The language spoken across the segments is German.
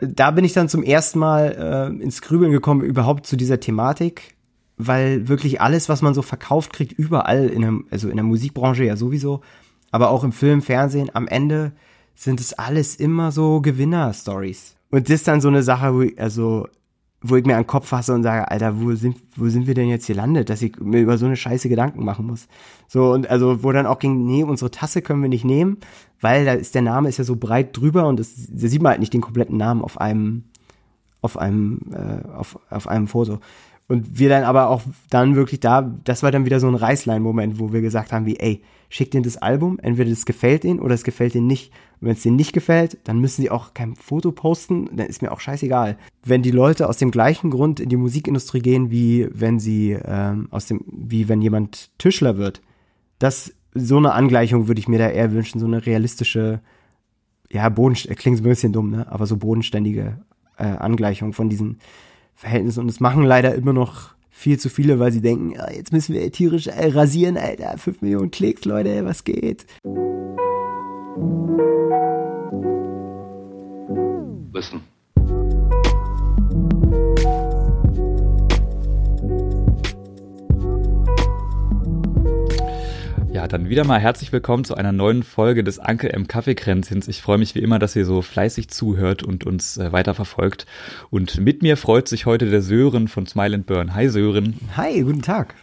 da bin ich dann zum ersten Mal äh, ins Grübeln gekommen, überhaupt zu dieser Thematik, weil wirklich alles, was man so verkauft kriegt, überall in der, also in der Musikbranche ja sowieso, aber auch im Film, Fernsehen, am Ende sind es alles immer so Gewinner-Stories. Und das ist dann so eine Sache, wo ich, also, wo ich mir an den Kopf fasse und sage, Alter, wo sind, wo sind wir denn jetzt hier landet, dass ich mir über so eine Scheiße Gedanken machen muss. So, und also, wo dann auch ging, nee, unsere Tasse können wir nicht nehmen, weil da ist der Name ist ja so breit drüber und das, da sieht man halt nicht den kompletten Namen auf einem, auf einem, äh, auf, auf einem Foto. Und wir dann aber auch dann wirklich da, das war dann wieder so ein Reißlein-Moment, wo wir gesagt haben, wie, ey, schickt ihnen das Album, entweder das gefällt ihnen oder es gefällt ihnen nicht. Und wenn es denen nicht gefällt, dann müssen sie auch kein Foto posten, dann ist mir auch scheißegal. Wenn die Leute aus dem gleichen Grund in die Musikindustrie gehen, wie wenn sie ähm, aus dem, wie wenn jemand Tischler wird, das so eine Angleichung würde ich mir da eher wünschen, so eine realistische, ja, Boden, klingt ein bisschen dumm, ne? aber so bodenständige äh, Angleichung von diesen Verhältnis. Und es machen leider immer noch viel zu viele, weil sie denken, ja, jetzt müssen wir tierisch äh, rasieren, Alter. 5 Millionen Klicks, Leute, was geht? Listen. Ja, dann wieder mal herzlich willkommen zu einer neuen Folge des Ankel M Kaffeekränzchens. Ich freue mich wie immer, dass ihr so fleißig zuhört und uns äh, weiter verfolgt. Und mit mir freut sich heute der Sören von Smile and Burn. Hi Sören. Hi, guten Tag.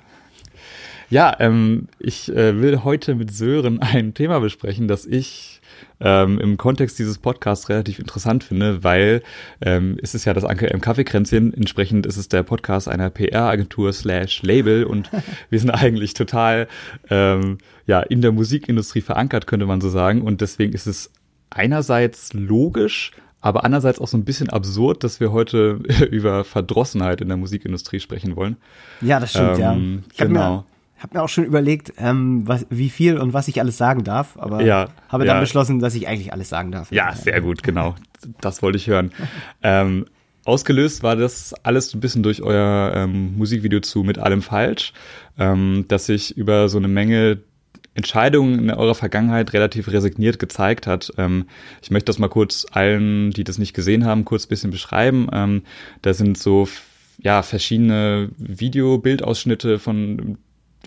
Ja, ähm, ich äh, will heute mit Sören ein Thema besprechen, das ich ähm, im Kontext dieses Podcasts relativ interessant finde, weil ähm, ist es ja das Anker im Kaffeekränzchen, entsprechend ist es der Podcast einer PR-Agentur slash Label und wir sind eigentlich total ähm, ja in der Musikindustrie verankert, könnte man so sagen. Und deswegen ist es einerseits logisch, aber andererseits auch so ein bisschen absurd, dass wir heute über Verdrossenheit in der Musikindustrie sprechen wollen. Ja, das stimmt, ähm, ja. Ich genau habe mir auch schon überlegt, ähm, was, wie viel und was ich alles sagen darf, aber ja, habe dann beschlossen, dass ich eigentlich alles sagen darf. Ja, sehr gut, genau. Das wollte ich hören. ähm, ausgelöst war das alles ein bisschen durch euer ähm, Musikvideo zu Mit allem falsch, ähm, dass sich über so eine Menge Entscheidungen in eurer Vergangenheit relativ resigniert gezeigt hat. Ähm, ich möchte das mal kurz allen, die das nicht gesehen haben, kurz ein bisschen beschreiben. Ähm, da sind so ja, verschiedene Video-Bildausschnitte von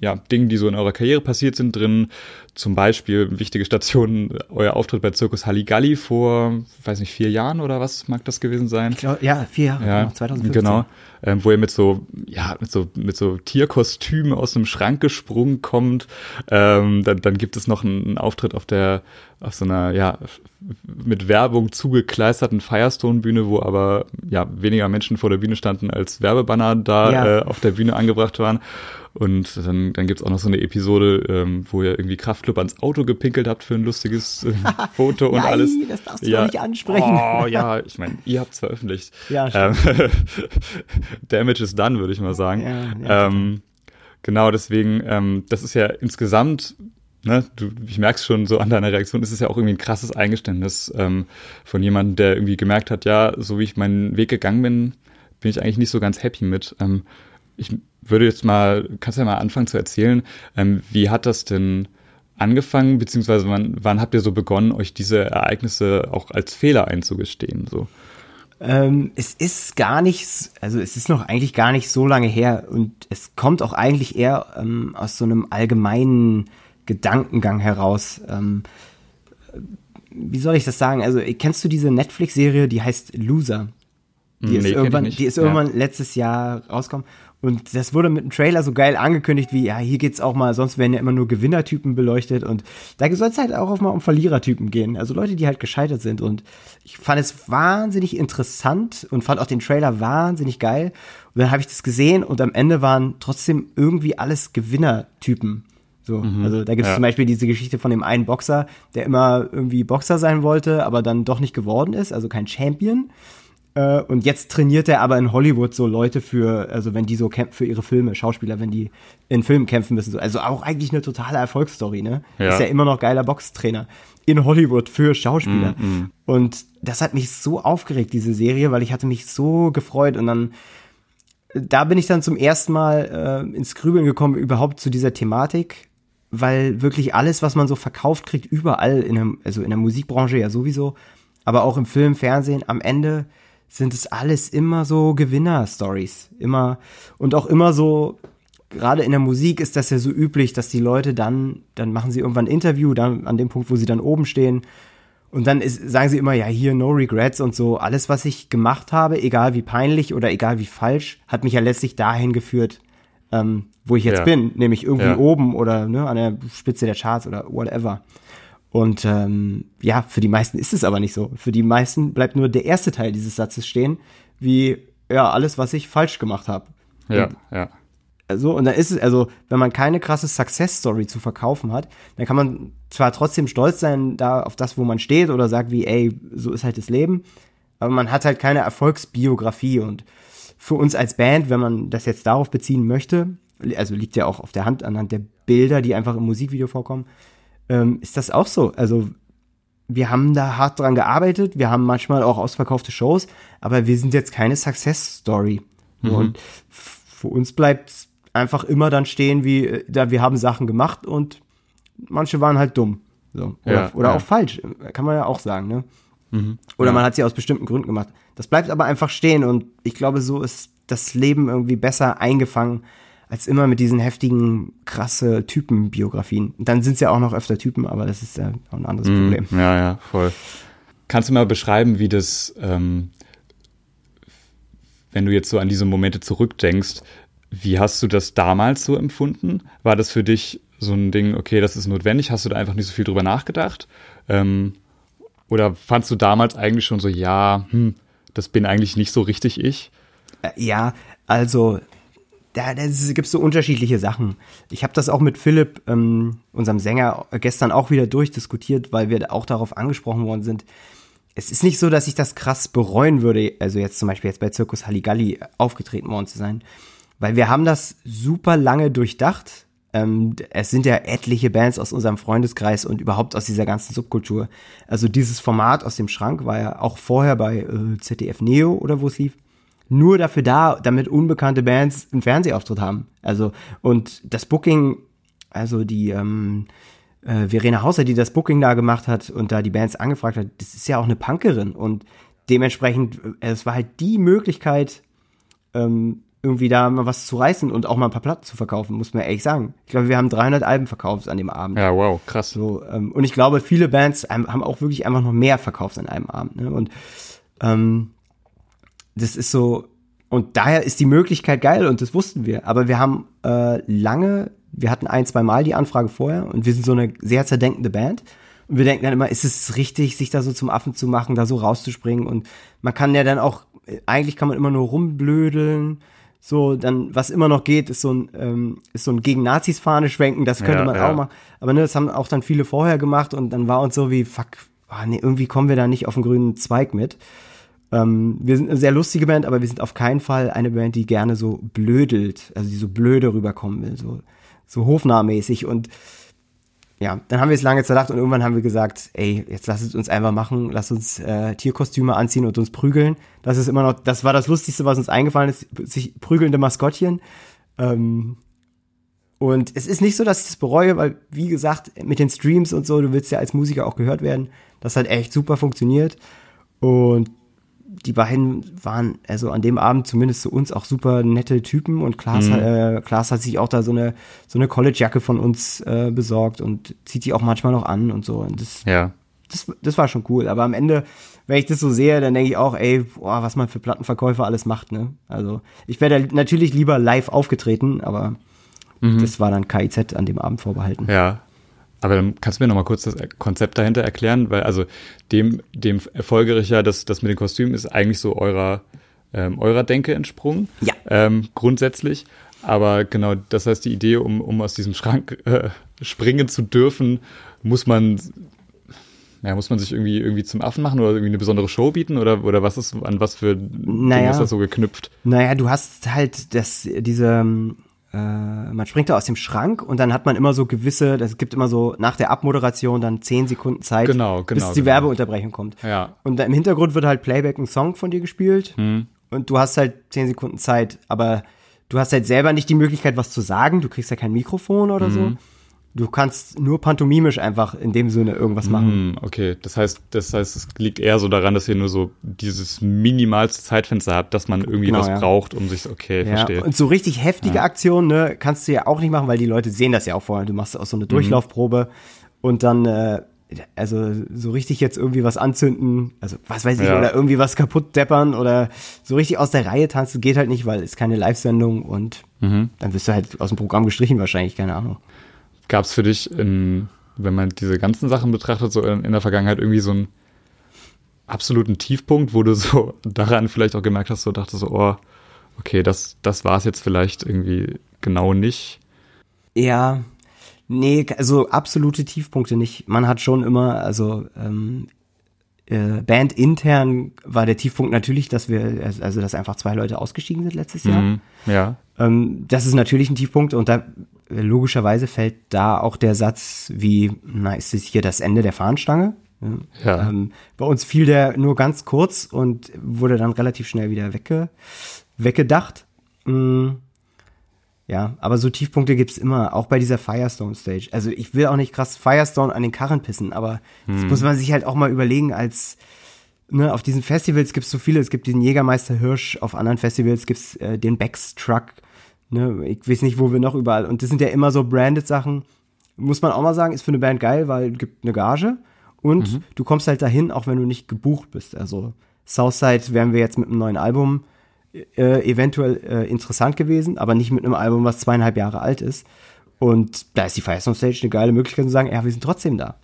ja, Dingen, die so in eurer Karriere passiert sind, drin. Zum Beispiel wichtige Stationen, euer Auftritt bei Zirkus Halligalli vor, weiß nicht, vier Jahren oder was mag das gewesen sein? Ich glaub, ja, vier Jahre, ja, 2015. Genau, ähm, wo ihr mit so, ja, mit so, mit so Tierkostümen aus dem Schrank gesprungen kommt. Ähm, dann, dann gibt es noch einen, einen Auftritt auf der, auf so einer, ja, mit Werbung zugekleisterten Firestone-Bühne, wo aber, ja, weniger Menschen vor der Bühne standen, als Werbebanner da ja. äh, auf der Bühne angebracht waren. Und dann, dann gibt es auch noch so eine Episode, ähm, wo ihr irgendwie Kraftclub ans Auto gepinkelt habt für ein lustiges äh, Foto und Nein, alles. das darfst du ja. nicht ansprechen. Oh ja, ich meine, ihr habt es veröffentlicht. Ja, stimmt. Ähm, Damage is done, würde ich mal sagen. Ja, ja, ähm, genau, deswegen, ähm, das ist ja insgesamt Ne, du, ich merk's schon so an deiner Reaktion, ist es ja auch irgendwie ein krasses Eingeständnis ähm, von jemandem, der irgendwie gemerkt hat, ja, so wie ich meinen Weg gegangen bin, bin ich eigentlich nicht so ganz happy mit. Ähm, ich würde jetzt mal, kannst du ja mal anfangen zu erzählen, ähm, wie hat das denn angefangen, beziehungsweise wann, wann habt ihr so begonnen, euch diese Ereignisse auch als Fehler einzugestehen? So? Ähm, es ist gar nicht, also es ist noch eigentlich gar nicht so lange her und es kommt auch eigentlich eher ähm, aus so einem allgemeinen Gedankengang heraus. Ähm, wie soll ich das sagen? Also kennst du diese Netflix-Serie, die heißt Loser? Die, nee, ist, irgendwann, die ist irgendwann ja. letztes Jahr rausgekommen. Und das wurde mit dem Trailer so geil angekündigt, wie, ja, hier geht's auch mal, sonst werden ja immer nur Gewinnertypen beleuchtet. Und da soll es halt auch mal um Verlierertypen gehen. Also Leute, die halt gescheitert sind. Und ich fand es wahnsinnig interessant und fand auch den Trailer wahnsinnig geil. Und dann habe ich das gesehen und am Ende waren trotzdem irgendwie alles Gewinnertypen. So, mhm, also da gibt es ja. zum Beispiel diese Geschichte von dem einen Boxer, der immer irgendwie Boxer sein wollte, aber dann doch nicht geworden ist, also kein Champion. Äh, und jetzt trainiert er aber in Hollywood so Leute für, also wenn die so kämpfen für ihre Filme, Schauspieler, wenn die in Filmen kämpfen müssen. So. Also auch eigentlich eine totale Erfolgsstory, ne? Ja. Ist ja immer noch geiler Boxtrainer in Hollywood für Schauspieler. Mm, mm. Und das hat mich so aufgeregt, diese Serie, weil ich hatte mich so gefreut und dann da bin ich dann zum ersten Mal äh, ins Grübeln gekommen, überhaupt zu dieser Thematik, weil wirklich alles, was man so verkauft kriegt, überall in der, also in der Musikbranche ja sowieso, aber auch im Film, Fernsehen, am Ende sind es alles immer so Gewinner-Stories. Immer, und auch immer so, gerade in der Musik ist das ja so üblich, dass die Leute dann, dann machen sie irgendwann ein Interview, dann an dem Punkt, wo sie dann oben stehen. Und dann ist, sagen sie immer, ja, hier no regrets und so. Alles, was ich gemacht habe, egal wie peinlich oder egal wie falsch, hat mich ja letztlich dahin geführt, ähm, wo ich jetzt ja. bin, nämlich irgendwie ja. oben oder ne, an der Spitze der Charts oder whatever. Und ähm, ja, für die meisten ist es aber nicht so. Für die meisten bleibt nur der erste Teil dieses Satzes stehen, wie ja, alles, was ich falsch gemacht habe. Ja, und, ja. Also, und dann ist es, also, wenn man keine krasse Success-Story zu verkaufen hat, dann kann man zwar trotzdem stolz sein da auf das, wo man steht oder sagt wie, ey, so ist halt das Leben, aber man hat halt keine Erfolgsbiografie und für uns als Band, wenn man das jetzt darauf beziehen möchte, also liegt ja auch auf der Hand anhand der Bilder, die einfach im Musikvideo vorkommen, ähm, ist das auch so. Also wir haben da hart dran gearbeitet, wir haben manchmal auch ausverkaufte Shows, aber wir sind jetzt keine Success Story. Mhm. Und für uns bleibt einfach immer dann stehen, wie äh, da wir haben Sachen gemacht und manche waren halt dumm. So. Oder, ja, oder ja. auch falsch, kann man ja auch sagen, ne? Mhm. Oder ja. man hat sie aus bestimmten Gründen gemacht. Das bleibt aber einfach stehen und ich glaube, so ist das Leben irgendwie besser eingefangen als immer mit diesen heftigen, krasse Typenbiografien. Dann sind es ja auch noch öfter Typen, aber das ist ja auch ein anderes mm, Problem. Ja, ja, voll. Kannst du mal beschreiben, wie das, ähm, wenn du jetzt so an diese Momente zurückdenkst, wie hast du das damals so empfunden? War das für dich so ein Ding, okay, das ist notwendig? Hast du da einfach nicht so viel drüber nachgedacht? Ähm, oder fandst du damals eigentlich schon so, ja, hm, das bin eigentlich nicht so richtig ich? Äh, ja, also da, gibt es so unterschiedliche Sachen. Ich habe das auch mit Philipp, ähm, unserem Sänger, gestern auch wieder durchdiskutiert, weil wir auch darauf angesprochen worden sind. Es ist nicht so, dass ich das krass bereuen würde, also jetzt zum Beispiel jetzt bei Zirkus Halligalli aufgetreten worden zu sein, weil wir haben das super lange durchdacht. Ähm, es sind ja etliche Bands aus unserem Freundeskreis und überhaupt aus dieser ganzen Subkultur. Also dieses Format aus dem Schrank war ja auch vorher bei äh, ZDF Neo oder wo es lief nur dafür da, damit unbekannte Bands einen Fernsehauftritt haben. Also, und das Booking, also die, ähm, äh, Verena Hauser, die das Booking da gemacht hat und da die Bands angefragt hat, das ist ja auch eine Punkerin und dementsprechend, äh, es war halt die Möglichkeit, ähm, irgendwie da mal was zu reißen und auch mal ein paar Platten zu verkaufen, muss man ehrlich sagen. Ich glaube, wir haben 300 Alben verkauft an dem Abend. Ja, wow, krass. So, ähm, und ich glaube, viele Bands haben auch wirklich einfach noch mehr verkauft an einem Abend. Ne? Und ähm, das ist so, und daher ist die Möglichkeit geil und das wussten wir. Aber wir haben äh, lange, wir hatten ein, zwei Mal die Anfrage vorher und wir sind so eine sehr zerdenkende Band. Und wir denken dann immer, ist es richtig, sich da so zum Affen zu machen, da so rauszuspringen? Und man kann ja dann auch, eigentlich kann man immer nur rumblödeln. So, dann, was immer noch geht, ist so ein, ähm, ist so ein gegen Nazis Fahne schwenken, das könnte ja, man ja. auch machen. Aber ne, das haben auch dann viele vorher gemacht und dann war uns so wie, fuck, oh, nee, irgendwie kommen wir da nicht auf den grünen Zweig mit. Ähm, wir sind eine sehr lustige Band, aber wir sind auf keinen Fall eine Band, die gerne so blödelt, also die so blöde rüberkommen will, so, so hofnahmäßig. Und ja, dann haben wir es lange zerdacht und irgendwann haben wir gesagt, ey, jetzt lass es uns einfach machen, lass uns äh, Tierkostüme anziehen und uns prügeln. Das ist immer noch, das war das Lustigste, was uns eingefallen ist, sich prügelnde Maskottchen. Ähm, und es ist nicht so, dass ich das bereue, weil, wie gesagt, mit den Streams und so, du willst ja als Musiker auch gehört werden. Das hat echt super funktioniert. Und die beiden waren also an dem Abend zumindest zu uns auch super nette Typen und Klaas, mhm. äh, Klaas hat sich auch da so eine so eine College-Jacke von uns äh, besorgt und zieht die auch manchmal noch an und so. Und das, ja. das, das war schon cool. Aber am Ende, wenn ich das so sehe, dann denke ich auch, ey, boah, was man für Plattenverkäufer alles macht, ne? Also ich wäre natürlich lieber live aufgetreten, aber mhm. das war dann KIZ an dem Abend vorbehalten. Ja, aber dann kannst du mir noch mal kurz das Konzept dahinter erklären, weil also dem, dem erfolgreicher, das, das mit den Kostümen ist eigentlich so eurer, ähm, eurer Denke entsprungen. Ja. Ähm, grundsätzlich. Aber genau, das heißt, die Idee, um, um aus diesem Schrank äh, springen zu dürfen, muss man, ja, muss man sich irgendwie, irgendwie zum Affen machen oder irgendwie eine besondere Show bieten oder, oder was ist, an was für naja, Dinge ist das so geknüpft? Naja, du hast halt das, diese, man springt da aus dem Schrank und dann hat man immer so gewisse, das gibt immer so nach der Abmoderation dann zehn Sekunden Zeit, genau, genau, bis die genau. Werbeunterbrechung kommt. Ja. Und im Hintergrund wird halt Playback ein Song von dir gespielt hm. und du hast halt zehn Sekunden Zeit, aber du hast halt selber nicht die Möglichkeit, was zu sagen. Du kriegst ja kein Mikrofon oder mhm. so. Du kannst nur pantomimisch einfach in dem Sinne irgendwas machen. Hm, okay, das heißt, das heißt, es liegt eher so daran, dass ihr nur so dieses minimalste Zeitfenster habt, dass man irgendwie Genau, was ja. braucht, um sich, okay, Ja, verstehe. und so richtig heftige Ja. Aktionen ne, kannst du ja auch nicht machen, weil die Leute sehen das ja auch vorher. Du machst auch so eine Mhm. Durchlaufprobe und dann, äh, also so richtig jetzt irgendwie was anzünden, also was weiß ich, Ja. oder irgendwie was kaputt deppern oder so richtig aus der Reihe tanzen, geht halt nicht, weil es keine Live-Sendung und Mhm. dann wirst du halt aus dem Programm gestrichen wahrscheinlich, keine Ahnung. Gab es für dich, in, wenn man diese ganzen Sachen betrachtet, so in, in der Vergangenheit irgendwie so einen absoluten Tiefpunkt, wo du so daran vielleicht auch gemerkt hast, so dachtest so, oh, okay, das, das war es jetzt vielleicht irgendwie genau nicht. Ja, nee, also absolute Tiefpunkte nicht. Man hat schon immer, also ähm, äh, Band intern war der Tiefpunkt natürlich, dass wir, also dass einfach zwei Leute ausgestiegen sind letztes Jahr. Mhm. Ja. Ähm, das ist natürlich ein Tiefpunkt und da logischerweise fällt da auch der Satz wie, na, ist es hier das Ende der Fahnenstange? Ja. Ähm, bei uns fiel der nur ganz kurz und wurde dann relativ schnell wieder wegge weggedacht. Mm, ja, aber so Tiefpunkte gibt's immer, auch bei dieser Firestone Stage. Also ich will auch nicht krass Firestone an den Karren pissen, aber das muss man sich halt auch mal überlegen als ne, auf diesen Festivals gibt's so viele, es gibt diesen Jägermeister Hirsch, auf anderen Festivals gibt's äh, den Becks Truck, ne, ich weiß nicht, wo wir noch überall, und das sind ja immer so branded Sachen, muss man auch mal sagen, ist für eine Band geil, weil es gibt eine Gage. Und du kommst halt dahin, auch wenn du nicht gebucht bist, also Southside wären wir jetzt mit einem neuen Album äh, eventuell äh, interessant gewesen, aber nicht mit einem Album, was zweieinhalb Jahre alt ist. Und da ist die Firestone Stage eine geile Möglichkeit zu sagen, ja, wir sind trotzdem da.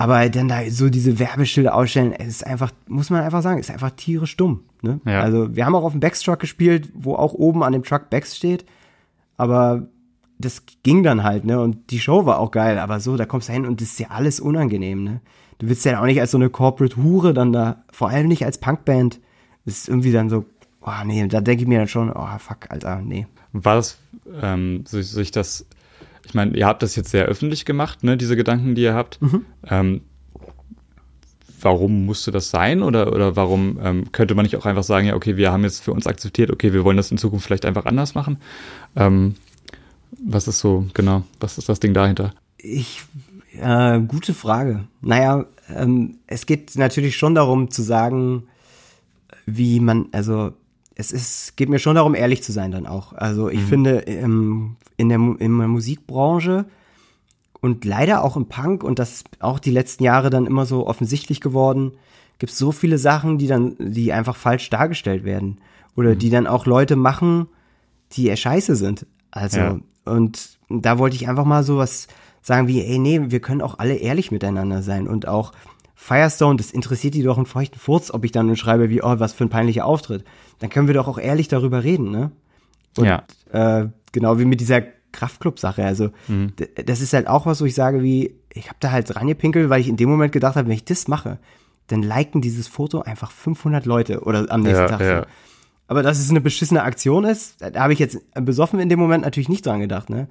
Aber dann da so diese Werbeschilder ausstellen, es ist einfach, muss man einfach sagen, ist einfach tierisch dumm. Ne? Ja. Also wir haben auch auf dem Becks Truck gespielt, wo auch oben an dem Truck Becks steht, aber das ging dann halt, ne? Und die Show war auch geil, aber so, da kommst du hin und das ist ja alles unangenehm, ne? Du willst ja auch nicht als so eine Corporate Hure dann da, vor allem nicht als Punkband. Das ist irgendwie dann so, oh nee, da denke ich mir dann schon, oh fuck, Alter, nee. War das, ähm, sich das, ich meine, ihr habt das jetzt sehr öffentlich gemacht, ne, diese Gedanken, die ihr habt. Ähm, warum musste das sein? Oder, oder warum ähm, könnte man nicht auch einfach sagen, ja, okay, wir haben jetzt für uns akzeptiert, okay, wir wollen das in Zukunft vielleicht einfach anders machen? Ähm, was ist so, genau, was ist das Ding dahinter? Ich, äh, gute Frage. Naja, ähm, es geht natürlich schon darum zu sagen, wie man, also es ist, geht mir schon darum, ehrlich zu sein dann auch. Also ich finde, im, in, der, in der Musikbranche und leider auch im Punk und das auch die letzten Jahre dann immer so offensichtlich geworden, gibt es so viele Sachen, die dann, die einfach falsch dargestellt werden. Oder die dann auch Leute machen, die eher scheiße sind. Also, Ja. und da wollte ich einfach mal sowas sagen wie, ey, nee, wir können auch alle ehrlich miteinander sein und auch Firestone, das interessiert die doch einen feuchten Furz, ob ich dann schreibe wie, oh, was für ein peinlicher Auftritt. Dann können wir doch auch ehrlich darüber reden, ne? Und, Ja. Äh, genau wie mit dieser Kraftclub-Sache. Also, d- das ist halt auch was, wo ich sage, wie, ich habe da halt rangepinkelt, weil ich in dem Moment gedacht habe, wenn ich das mache, dann liken dieses Foto einfach 500 Leute oder am nächsten Ja, Tag. ja. Aber dass es eine beschissene Aktion ist, da habe ich jetzt besoffen in dem Moment natürlich nicht dran gedacht, ne?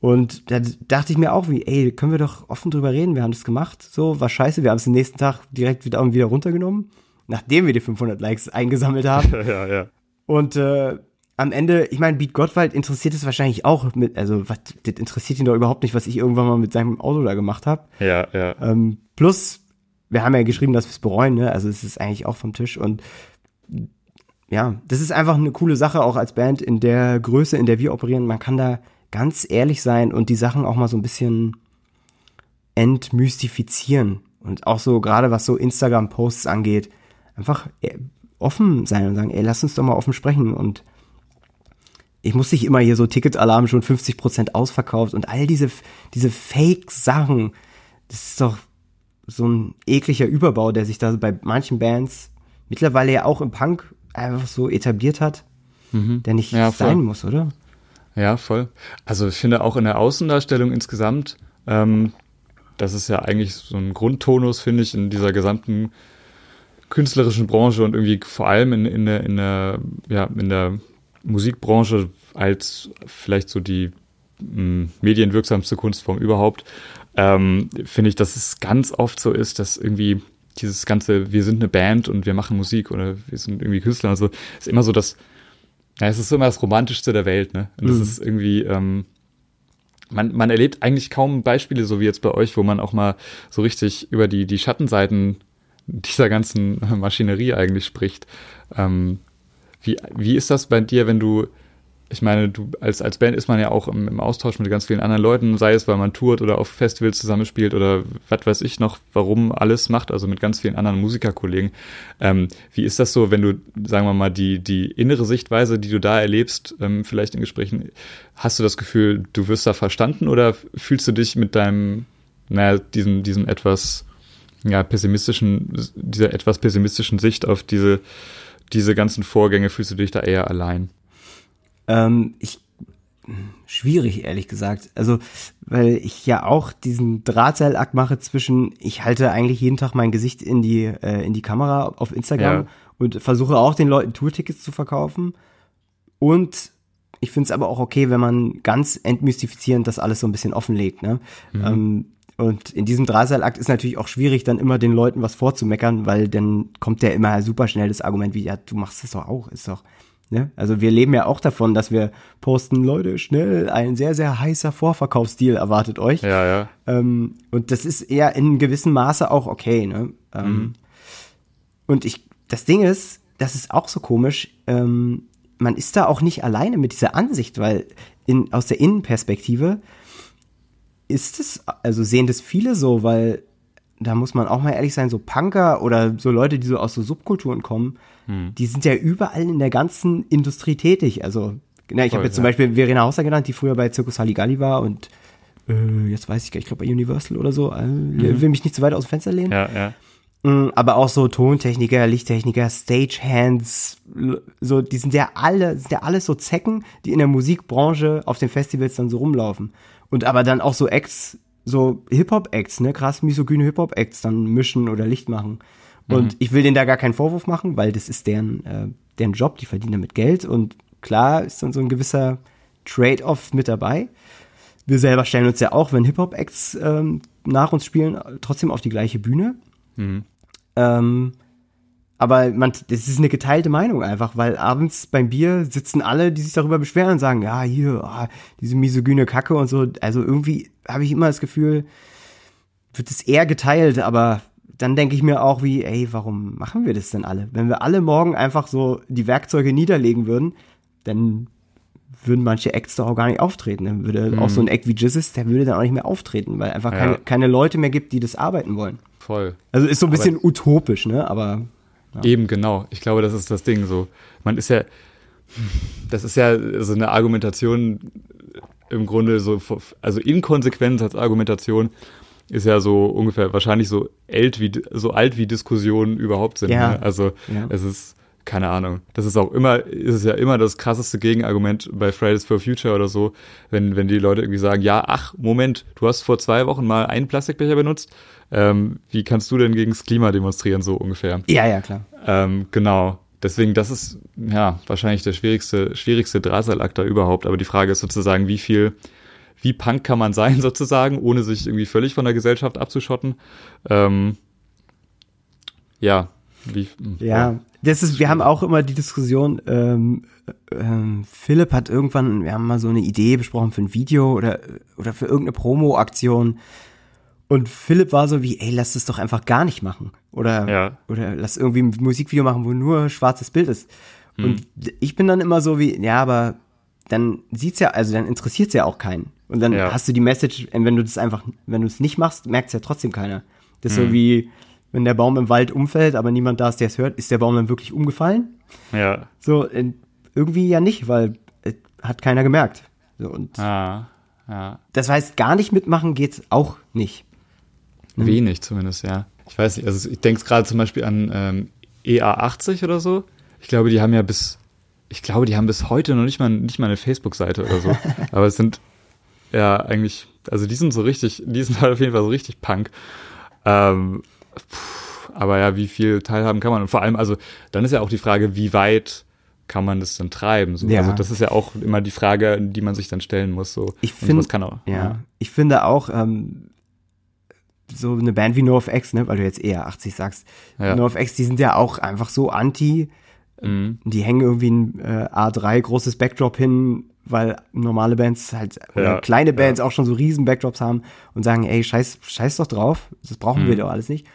Und da dachte ich mir auch, wie, ey, können wir doch offen drüber reden, wir haben das gemacht, so, war scheiße, wir haben es den nächsten Tag direkt wieder, wieder runtergenommen, nachdem wir die 500 Likes eingesammelt haben. ja, ja. Und äh, am Ende, ich meine, Beat Gottwald interessiert es wahrscheinlich auch mit, also was, das interessiert ihn doch überhaupt nicht, was ich irgendwann mal mit seinem Auto da gemacht habe. Ja, ja. Ähm, plus, wir haben ja geschrieben, dass wir es bereuen, ne? Also es ist eigentlich auch vom Tisch und ja, das ist einfach eine coole Sache, auch als Band in der Größe, in der wir operieren. Man kann da ganz ehrlich sein und die Sachen auch mal so ein bisschen entmystifizieren. Und auch so, gerade was so Instagram-Posts angeht, einfach äh, offen sein und sagen, ey, lass uns doch mal offen sprechen. Und ich muss nicht immer hier so Ticketalarm schon 50% ausverkauft und all diese, diese Fake-Sachen. Das ist doch so ein ekliger Überbau, der sich da bei manchen Bands mittlerweile ja auch im Punk einfach so etabliert hat, der nicht Ja, sein muss, oder? Ja, voll. Also ich finde auch in der Außendarstellung insgesamt, ähm, das ist ja eigentlich so ein Grundtonus, finde ich, in dieser gesamten künstlerischen Branche und irgendwie vor allem in, in, der, in, der, ja, in der Musikbranche als vielleicht so die mh, medienwirksamste Kunstform überhaupt, ähm, finde ich, dass es ganz oft so ist, dass irgendwie dieses ganze, wir sind eine Band und wir machen Musik oder wir sind irgendwie Künstler und so, ist immer so das, ja, es ist immer das Romantischste der Welt, ne? Und das Mhm. ist irgendwie, ähm, man, man erlebt eigentlich kaum Beispiele, so wie jetzt bei euch, wo man auch mal so richtig über die, die Schattenseiten dieser ganzen Maschinerie eigentlich spricht. Ähm, wie, wie ist das bei dir, wenn du ich meine, du als, als Band ist man ja auch im, im, Austausch mit ganz vielen anderen Leuten, sei es, weil man tourt oder auf Festivals zusammenspielt oder was weiß ich noch, warum alles macht, also mit ganz vielen anderen Musikerkollegen. Ähm, wie ist das so, wenn du, sagen wir mal, die, die innere Sichtweise, die du da erlebst, ähm, vielleicht in Gesprächen, hast du das Gefühl, du wirst da verstanden oder fühlst du dich mit deinem, naja, diesem, diesem etwas, ja, pessimistischen, dieser etwas pessimistischen Sicht auf diese, diese ganzen Vorgänge, fühlst du dich da eher allein? Ähm, ich schwierig, ehrlich gesagt. Also, weil ich ja auch diesen Drahtseilakt mache zwischen, ich halte eigentlich jeden Tag mein Gesicht in die, äh, in die Kamera auf Instagram ja. und versuche auch den Leuten Tourtickets zu verkaufen. Und ich finde es aber auch okay, wenn man ganz entmystifizierend das alles so ein bisschen offenlegt. Ne? Mhm. Ähm, und in diesem Drahtseilakt ist natürlich auch schwierig, dann immer den Leuten was vorzumeckern, weil dann kommt der immer super schnell das Argument wie, ja, du machst das doch auch, ist doch, Ne? Also wir leben ja auch davon, dass wir posten, Leute, schnell, ein sehr, sehr heißer Vorverkaufsstil erwartet euch. Ja, ja. Ähm, und das ist eher in gewissem Maße auch okay. Ne? Ähm, mhm. Und ich, das Ding ist, das ist auch so komisch, ähm, man ist da auch nicht alleine mit dieser Ansicht, weil in, aus der Innenperspektive ist es, also sehen das viele so, weil da muss man auch mal ehrlich sein, so Punker oder so Leute, die so aus so Subkulturen kommen, hm. die sind ja überall in der ganzen Industrie tätig. Also, na, ich habe jetzt ja. zum Beispiel Verena Hauser genannt, die früher bei Circus Halligalli war und äh, jetzt weiß ich gar nicht, ich glaube bei Universal oder so, äh, mhm. will mich nicht zu weit aus dem Fenster lehnen. Ja, ja. Mm, aber auch so Tontechniker, Lichttechniker, Stagehands, so, die sind ja alle, sind ja alles so Zecken, die in der Musikbranche auf den Festivals dann so rumlaufen. Und aber dann auch so Acts, so Hip-Hop-Acts, ne, krass misogyne Hip-Hop-Acts dann mischen oder Licht machen. Und mhm. ich will denen da gar keinen Vorwurf machen, weil das ist deren, äh, deren Job, die verdienen damit Geld und klar ist dann so ein gewisser Trade-off mit dabei. Wir selber stellen uns ja auch, wenn Hip-Hop-Acts ähm, nach uns spielen, trotzdem auf die gleiche Bühne. Mhm. Ähm, aber man, das ist eine geteilte Meinung einfach, weil abends beim Bier sitzen alle, die sich darüber beschweren und sagen, ja, hier, oh, diese misogyne Kacke und so. Also irgendwie habe ich immer das Gefühl, wird es eher geteilt, aber dann denke ich mir auch wie, ey, warum machen wir das denn alle? Wenn wir alle morgen einfach so die Werkzeuge niederlegen würden, dann würden manche Acts doch auch gar nicht auftreten. Dann würde mhm. auch so ein Act wie Jizzes, der würde dann auch nicht mehr auftreten, weil einfach ja. keine, keine Leute mehr gibt, die das arbeiten wollen. Voll. Also ist so ein bisschen Aber utopisch, ne? Aber. Ja. Eben, genau. Ich glaube, das ist das Ding so. Man ist ja, das ist ja so eine Argumentation im Grunde so, also Inkonsequenz als Argumentation ist ja so ungefähr wahrscheinlich so alt wie so alt wie Diskussionen überhaupt sind. Ja. Ne? Also ja. es ist keine Ahnung. Das ist auch immer, ist es ja immer das krasseste Gegenargument bei Fridays for Future oder so, wenn, wenn die Leute irgendwie sagen, ja, ach, Moment, du hast vor zwei Wochen mal einen Plastikbecher benutzt. Ähm, wie kannst du denn gegen das Klima demonstrieren, so ungefähr? Ja, ja, klar. Ähm, genau. Deswegen, das ist ja wahrscheinlich der schwierigste, schwierigste Drahtseilakt da überhaupt. Aber die Frage ist sozusagen, wie viel wie Punk kann man sein sozusagen, ohne sich irgendwie völlig von der Gesellschaft abzuschotten. Ähm, ja, wie, ja, ja, das ist, wir haben auch immer die Diskussion, ähm, ähm, Philipp hat irgendwann, wir haben mal so eine Idee besprochen für ein Video oder, oder für irgendeine Promo-Aktion. Und Philipp war so wie, ey, lass das doch einfach gar nicht machen. Oder, ja. oder lass irgendwie ein Musikvideo machen, wo nur schwarzes Bild ist. Hm. Und ich bin dann immer so wie, ja, aber dann sieht's ja, also dann interessiert's ja auch keinen. Und dann ja. hast du die Message, wenn du das einfach, wenn du es nicht machst, merkt es ja trotzdem keiner. Das ist mhm. so wie, wenn der Baum im Wald umfällt, aber niemand da ist, der es hört, ist der Baum dann wirklich umgefallen? Ja. So, äh, irgendwie ja nicht, weil äh, hat keiner gemerkt. So, und ah, ja. Das heißt, gar nicht mitmachen geht auch nicht. Hm? Wenig zumindest, ja. Ich weiß nicht, also ich denke gerade zum Beispiel an ähm, EA80 oder so. Ich glaube, die haben ja bis, ich glaube, die haben bis heute noch nicht mal, nicht mal eine Facebook-Seite oder so. aber es sind ja, eigentlich, also die sind so richtig, die sind halt auf jeden Fall so richtig Punk. Ähm, aber ja, wie viel Teilhaben kann man? Und vor allem, also dann ist ja auch die Frage, wie weit kann man das dann treiben? So. Ja. Also das ist ja auch immer die Frage, die man sich dann stellen muss. So. Ich finde, ja, ja, ich finde auch ähm, so eine Band wie NoFX, ne, weil du jetzt eher 80 sagst, ja. NoFX, die sind ja auch einfach so anti. Mhm. Die hängen irgendwie ein äh, A3 großes Backdrop hin weil normale Bands halt, oder Ja, kleine Bands ja. auch schon so riesen Backdrops haben und sagen, ey, scheiß, scheiß doch drauf, das brauchen wir Mhm. doch alles nicht.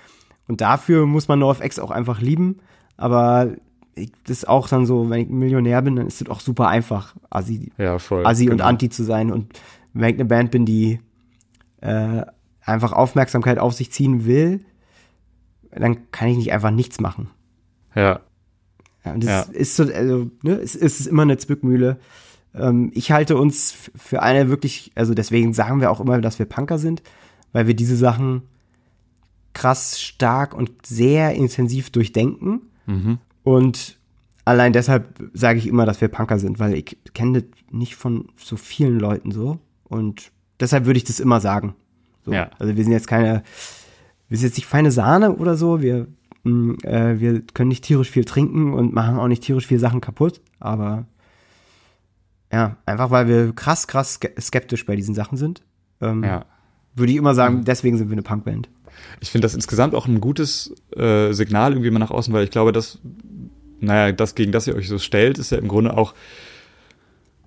Und dafür muss man NoFX auch einfach lieben, aber ich, das ist auch dann so, wenn ich Millionär bin, dann ist es auch super einfach, Assi, Ja, voll. Assi und genau. Anti zu sein. Und wenn ich eine Band bin, die äh, einfach Aufmerksamkeit auf sich ziehen will, dann kann ich nicht einfach nichts machen. Ja, Ja, und das Ja. ist so, also, ne, es, ist immer eine Zwickmühle. Ähm, ich halte uns für eine wirklich, also deswegen sagen wir auch immer, dass wir Punker sind, weil wir diese Sachen krass stark und sehr intensiv durchdenken. Mhm. Und allein deshalb sage ich immer, dass wir Punker sind, weil ich kenne das nicht von so vielen Leuten so. Und deshalb würde ich das immer sagen. So. Ja. Also wir sind jetzt keine, wir sind jetzt nicht feine Sahne oder so. Wir, mh, äh, wir können nicht tierisch viel trinken und machen auch nicht tierisch viel Sachen kaputt. Aber ja, einfach weil wir krass, krass ske- skeptisch bei diesen Sachen sind. Ähm, ja. Würde ich immer sagen, deswegen sind wir eine Punkband. Ich finde das insgesamt auch ein gutes äh, Signal irgendwie mal nach außen, weil ich glaube, dass, naja, das, gegen das ihr euch so stellt, ist ja im Grunde auch,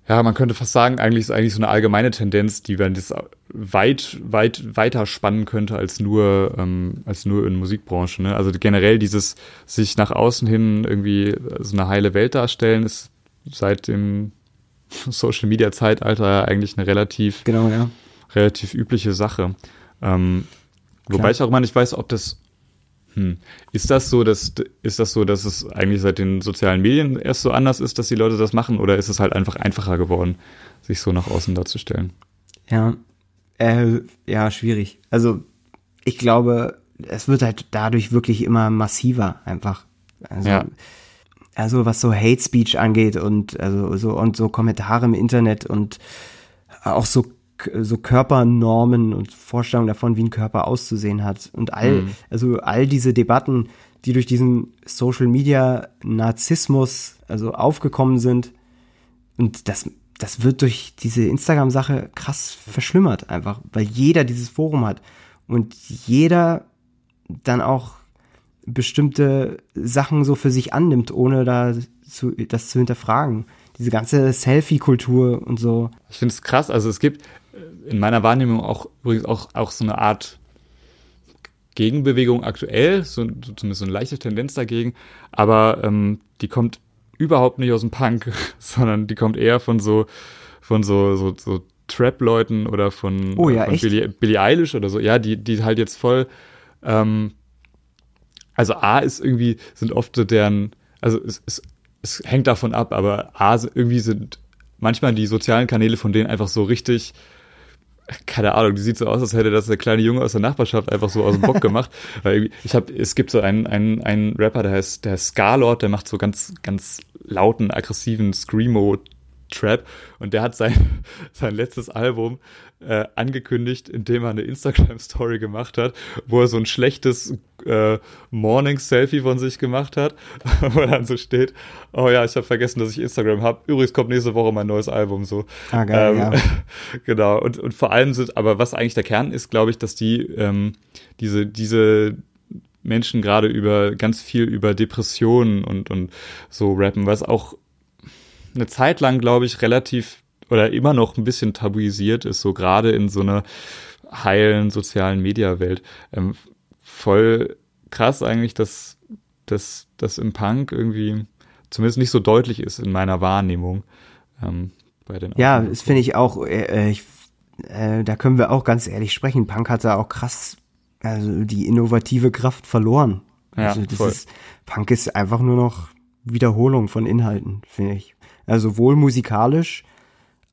ja, man könnte fast sagen, eigentlich ist eigentlich so eine allgemeine Tendenz, die man das weit, weit weiter spannen könnte als nur, ähm, als nur in Musikbranche. Ne? Also generell dieses sich nach außen hin irgendwie so eine heile Welt darstellen, ist seit dem Social Media Zeitalter eigentlich eine relativ Genau, ja. relativ übliche Sache. Ähm, wobei Klar. ich auch immer nicht weiß, ob das hm, ist das so, dass ist das so, dass es eigentlich seit den sozialen Medien erst so anders ist, dass die Leute das machen, oder ist es halt einfach einfacher geworden, sich so nach außen darzustellen? Ja, äh, ja, schwierig. Also ich glaube, es wird halt dadurch wirklich immer massiver einfach. Also, Ja. also was so Hate Speech angeht und also so und so Kommentare im Internet und auch so so Körpernormen und Vorstellungen davon, wie ein Körper auszusehen hat und all Mhm. also all diese Debatten, die durch diesen Social Media Narzissmus also aufgekommen sind, und das, das wird durch diese Instagram-Sache krass verschlimmert, einfach, weil jeder dieses Forum hat und jeder dann auch bestimmte Sachen so für sich annimmt, ohne da zu, das zu hinterfragen. Diese ganze Selfie-Kultur und so. Ich finde es krass. Also es gibt in meiner Wahrnehmung auch übrigens auch, auch so eine Art Gegenbewegung aktuell, so, so zumindest so eine leichte Tendenz dagegen, aber ähm, die kommt überhaupt nicht aus dem Punk, sondern die kommt eher von so von so so, so Trap-Leuten oder von, Oh ja, von? Billie, Billie Eilish oder so. Ja, die die halt jetzt voll ähm, also A ist irgendwie, sind oft so deren, also es, es, es hängt davon ab, aber A irgendwie sind manchmal die sozialen Kanäle von denen einfach so richtig, keine Ahnung, die sieht so aus, als hätte das der kleine Junge aus der Nachbarschaft einfach so aus dem Bock gemacht. Weil ich habe, es gibt so einen, einen, einen Rapper, der heißt, der heißt Scarlord, der macht so ganz, ganz lauten, aggressiven Screamo Trap und der hat sein, sein letztes Album äh, angekündigt, indem er eine Instagram-Story gemacht hat, wo er so ein schlechtes äh, Morning-Selfie von sich gemacht hat, wo dann so steht, oh ja, ich habe vergessen, dass ich Instagram habe. Übrigens kommt nächste Woche mein neues Album so. Ah, geil, ähm, ja. Genau, und, und vor allem sind, aber was eigentlich der Kern ist, glaube ich, dass die ähm, diese, diese Menschen gerade über ganz viel über Depressionen und, und so rappen, was auch eine Zeit lang, glaube ich, relativ oder immer noch ein bisschen tabuisiert ist, so gerade in so einer heilen sozialen Mediawelt. Ähm, voll krass eigentlich, dass dass das im Punk irgendwie zumindest nicht so deutlich ist in meiner Wahrnehmung. Ähm, bei den Ja, das finde ich auch, äh, äh, ich, äh, da können wir auch ganz ehrlich sprechen. Punk hat da auch krass, also die innovative Kraft verloren. Ja, also das voll. ist, Punk ist einfach nur noch Wiederholung von Inhalten, finde ich. Also sowohl musikalisch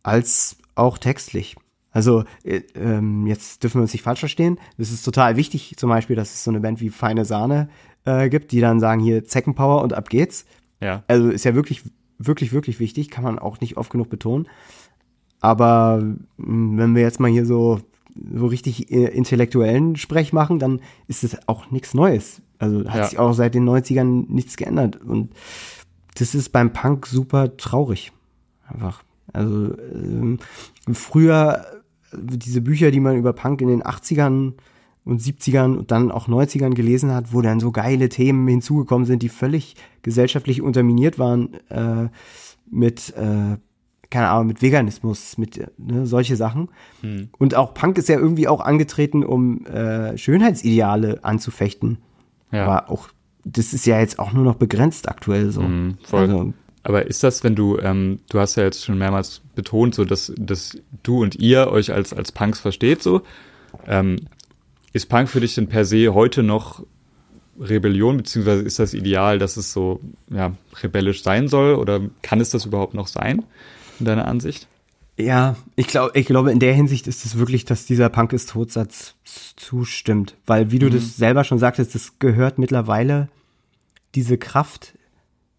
als auch textlich. Also äh, ähm, jetzt dürfen wir uns nicht falsch verstehen. Es ist total wichtig, zum Beispiel, dass es so eine Band wie Feine Sahne äh, gibt, die dann sagen hier Zeckenpower und ab geht's. Ja, Also ist ja wirklich, wirklich, wirklich wichtig, kann man auch nicht oft genug betonen. Aber wenn wir jetzt mal hier so, so richtig äh, intellektuellen Sprech machen, dann ist es auch nichts Neues. Also hat Ja. sich auch seit den 90ern nichts geändert. Und das ist beim Punk super traurig. Einfach. Also ähm, früher äh, diese Bücher, die man über Punk in den 80ern und 70ern und dann auch 90ern gelesen hat, wo dann so geile Themen hinzugekommen sind, die völlig gesellschaftlich unterminiert waren, äh, mit, äh, keine Ahnung, mit Veganismus, mit ne, solche Sachen. Hm. Und auch Punk ist ja irgendwie auch angetreten, um äh, Schönheitsideale anzufechten. Ja. Aber auch, das ist ja jetzt auch nur noch begrenzt aktuell so. Hm, voll. Also, aber ist das, wenn du, ähm, du hast ja jetzt schon mehrmals betont, so dass, dass du und ihr euch als, als Punks versteht, so. Ähm, ist Punk für dich denn per se heute noch Rebellion, beziehungsweise ist das Ideal, dass es so ja, rebellisch sein soll oder kann es das überhaupt noch sein, in deiner Ansicht? Ja, ich glaube, ich glaube, in der Hinsicht ist es wirklich, dass dieser Punk ist Todsatz zustimmt. Weil, wie du mhm. das selber schon sagtest, das gehört mittlerweile, diese Kraft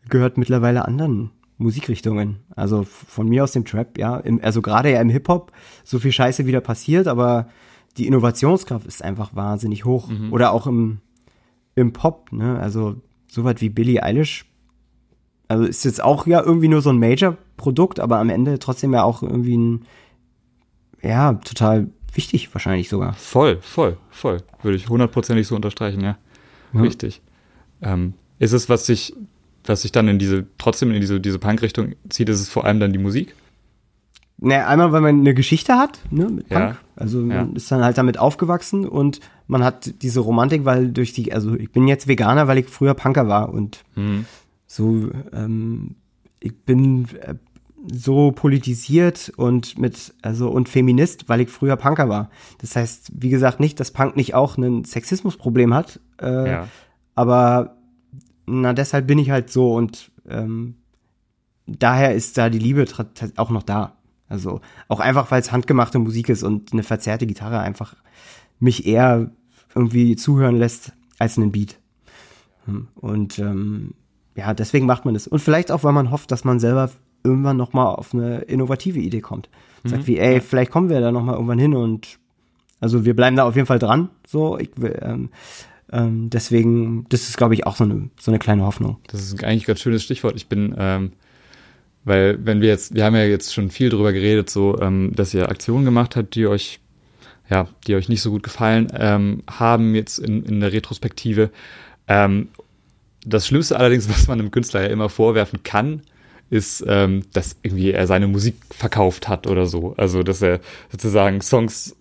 gehört mittlerweile anderen Musikrichtungen. Also von mir aus dem Trap, ja. Im, also gerade ja im Hip-Hop, so viel Scheiße wieder passiert, aber die Innovationskraft ist einfach wahnsinnig hoch. Mhm. Oder auch im, im Pop, ne? Also so weit wie Billie Eilish. Also ist jetzt auch ja irgendwie nur so ein Major-Produkt, aber am Ende trotzdem ja auch irgendwie ein, ja, total wichtig wahrscheinlich sogar. Voll, voll, voll. Würde ich hundertprozentig so unterstreichen, ja. ja. Richtig. Ähm, ist es, was sich, was sich dann in diese, trotzdem in diese, diese Punk-Richtung zieht, ist es vor allem dann die Musik? Ne, einmal, weil man eine Geschichte hat, ne, mit Punk. Ja. Also man ja. ist dann halt damit aufgewachsen und man hat diese Romantik, weil durch die, also ich bin jetzt Veganer, weil ich früher Punker war und mhm. so, ähm, ich bin äh, so politisiert und mit, also und Feminist, weil ich früher Punker war. Das heißt, wie gesagt, nicht, dass Punk nicht auch ein Sexismusproblem hat, äh, ja. aber na, deshalb bin ich halt so und ähm, daher ist da die Liebe auch noch da. Also auch einfach, weil es handgemachte Musik ist und eine verzerrte Gitarre einfach mich eher irgendwie zuhören lässt als einen Beat. Hm. Und ähm, ja, deswegen macht man das. Und vielleicht auch, weil man hofft, dass man selber irgendwann noch mal auf eine innovative Idee kommt. Mhm. Sagt wie, ey, vielleicht kommen wir da noch mal irgendwann hin und also wir bleiben da auf jeden Fall dran. So, ich, ähm, ähm, deswegen, das ist, glaube ich, auch so eine, so eine kleine Hoffnung. Das ist eigentlich ein ganz schönes Stichwort. Ich bin ähm, weil wenn wir jetzt, wir haben ja jetzt schon viel drüber geredet, so, ähm, dass ihr Aktionen gemacht habt, die euch, ja, die euch nicht so gut gefallen ähm, haben jetzt in, in der Retrospektive. Ähm, das Schlimmste allerdings, was man einem Künstler ja immer vorwerfen kann, ist, ähm, dass irgendwie er seine Musik verkauft hat oder so. Also dass er sozusagen Songs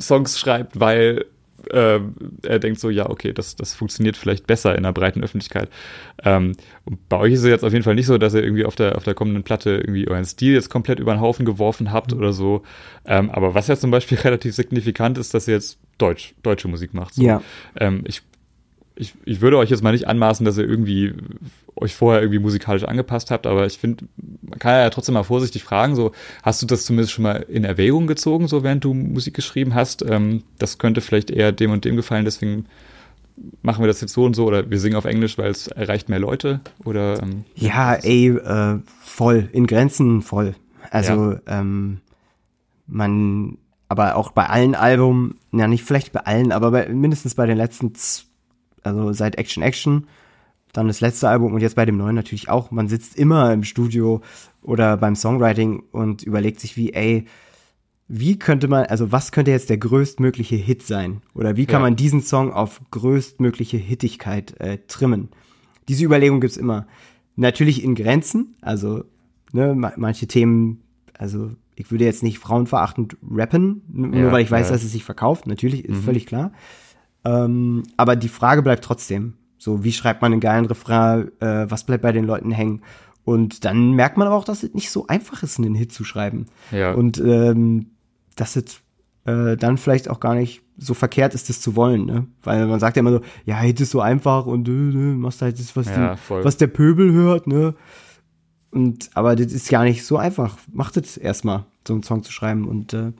Songs schreibt, weil äh, er denkt so, ja, okay, das, das funktioniert vielleicht besser in der breiten Öffentlichkeit. Ähm, und bei euch ist es jetzt auf jeden Fall nicht so, dass ihr irgendwie auf der, auf der kommenden Platte irgendwie euren Stil jetzt komplett über den Haufen geworfen habt oder so. Ähm, aber was ja zum Beispiel relativ signifikant ist, dass ihr jetzt Deutsch, deutsche Musik macht. So. Ja. Ähm, ich ich, ich würde euch jetzt mal nicht anmaßen, dass ihr irgendwie euch vorher irgendwie musikalisch angepasst habt, aber ich finde, man kann ja trotzdem mal vorsichtig fragen, so, hast du das zumindest schon mal in Erwägung gezogen, so während du Musik geschrieben hast? Ähm, das könnte vielleicht eher dem und dem gefallen, deswegen machen wir das jetzt so und so oder wir singen auf Englisch, weil es erreicht mehr Leute oder ähm, Ja, ey, äh, voll, in Grenzen voll. Also ja. ähm, man, aber auch bei allen Alben, ja nicht vielleicht bei allen, aber bei, mindestens bei den letzten also seit Action Action, dann das letzte Album und jetzt bei dem neuen natürlich auch. Man sitzt immer im Studio oder beim Songwriting und überlegt sich wie, ey, wie könnte man, also was könnte jetzt der größtmögliche Hit sein? Oder wie kann ja. man diesen Song auf größtmögliche Hittigkeit äh, trimmen? Diese Überlegung gibt's immer. Natürlich in Grenzen, also ne, manche Themen, also ich würde jetzt nicht frauenverachtend rappen, nur ja, weil ich weiß, ja. dass es sich verkauft, natürlich, ist mhm. völlig klar. Ähm, aber die Frage bleibt trotzdem. So, wie schreibt man einen geilen Refrain? Äh, was bleibt bei den Leuten hängen? Und dann merkt man aber auch, dass es nicht so einfach ist, einen Hit zu schreiben. Ja. Und ähm, dass es äh, dann vielleicht auch gar nicht so verkehrt ist, das zu wollen, ne? Weil man sagt ja immer so, ja, Hit ist so einfach und äh, äh, machst halt das, was, ja, die, was der Pöbel hört, ne? Und aber das ist gar nicht so einfach. Macht es erstmal, so einen Song zu schreiben. Und äh,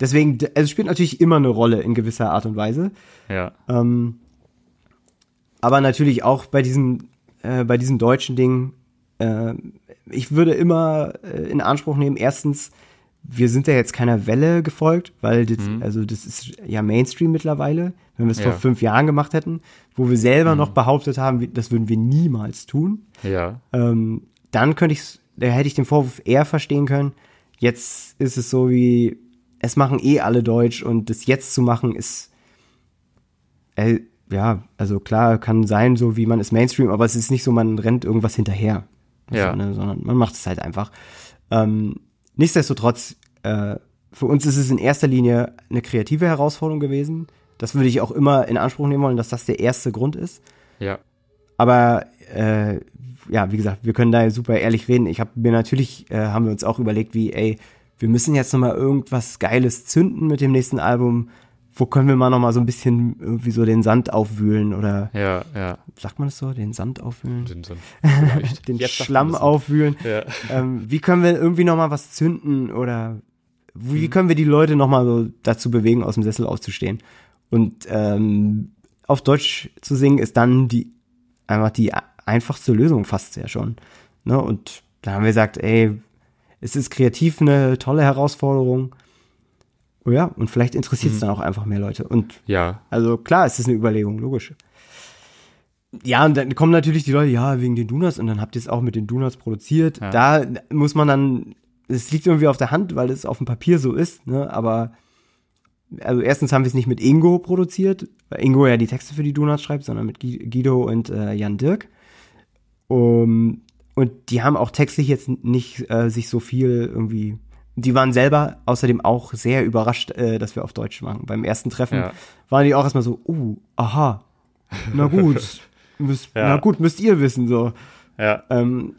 Deswegen, also es spielt natürlich immer eine Rolle in gewisser Art und Weise. Ja. Ähm, aber natürlich auch bei diesem, äh, bei diesem deutschen Ding, äh, ich würde immer äh, in Anspruch nehmen, erstens, wir sind ja jetzt keiner Welle gefolgt, weil das, mhm. also das ist ja Mainstream mittlerweile, wenn wir es ja. vor fünf Jahren gemacht hätten, wo wir selber mhm. noch behauptet haben, das würden wir niemals tun. Ja. Ähm, dann könnte ich, da hätte ich den Vorwurf eher verstehen können. Jetzt ist es so wie, es machen eh alle Deutsch und das jetzt zu machen ist, äh, ja, also klar, kann sein, so wie man ist Mainstream, aber es ist nicht so, man rennt irgendwas hinterher. Ja. So, ne, sondern man macht es halt einfach. Ähm, nichtsdestotrotz, äh, für uns ist es in erster Linie eine kreative Herausforderung gewesen. Das würde ich auch immer in Anspruch nehmen wollen, dass das der erste Grund ist. Ja. Aber äh, ja, wie gesagt, wir können da super ehrlich reden. Ich habe mir natürlich, äh, haben wir uns auch überlegt, wie, ey, wir müssen jetzt noch mal irgendwas Geiles zünden mit dem nächsten Album. Wo können wir mal noch mal so ein bisschen irgendwie so den Sand aufwühlen oder Ja, ja. sagt man das so, den Sand aufwühlen? Den, Sand. den Jetzt Schlamm aufwühlen. Ja. Ähm, wie können wir irgendwie noch mal was zünden oder wie Mhm. können wir die Leute noch mal so dazu bewegen, aus dem Sessel aufzustehen? Und ähm, auf Deutsch zu singen ist dann die einfach die einfachste Lösung fast ja schon. Ne? Und da haben wir gesagt, ey, es ist kreativ eine tolle Herausforderung. Oh ja, und vielleicht interessiert es Mhm. dann auch einfach mehr Leute. Und Ja, also klar, es ist eine Überlegung, logisch. Ja, und dann kommen natürlich die Leute, ja, wegen den Donuts und dann habt ihr es auch mit den Donuts produziert. Ja. Da muss man dann, es liegt irgendwie auf der Hand, weil es auf dem Papier so ist, ne, aber also erstens haben wir es nicht mit Ingo produziert, weil Ingo ja die Texte für die Donuts schreibt, sondern mit Gui- Guido und äh, Jan Dirk. Um, und die haben auch textlich jetzt nicht äh, sich so viel irgendwie, die waren selber außerdem auch sehr überrascht, äh, dass wir auf Deutsch machen. Beim ersten Treffen Ja. waren die auch erstmal so, uh, aha, na gut, müsst, Ja. na gut, müsst ihr wissen, so. ja. Ähm,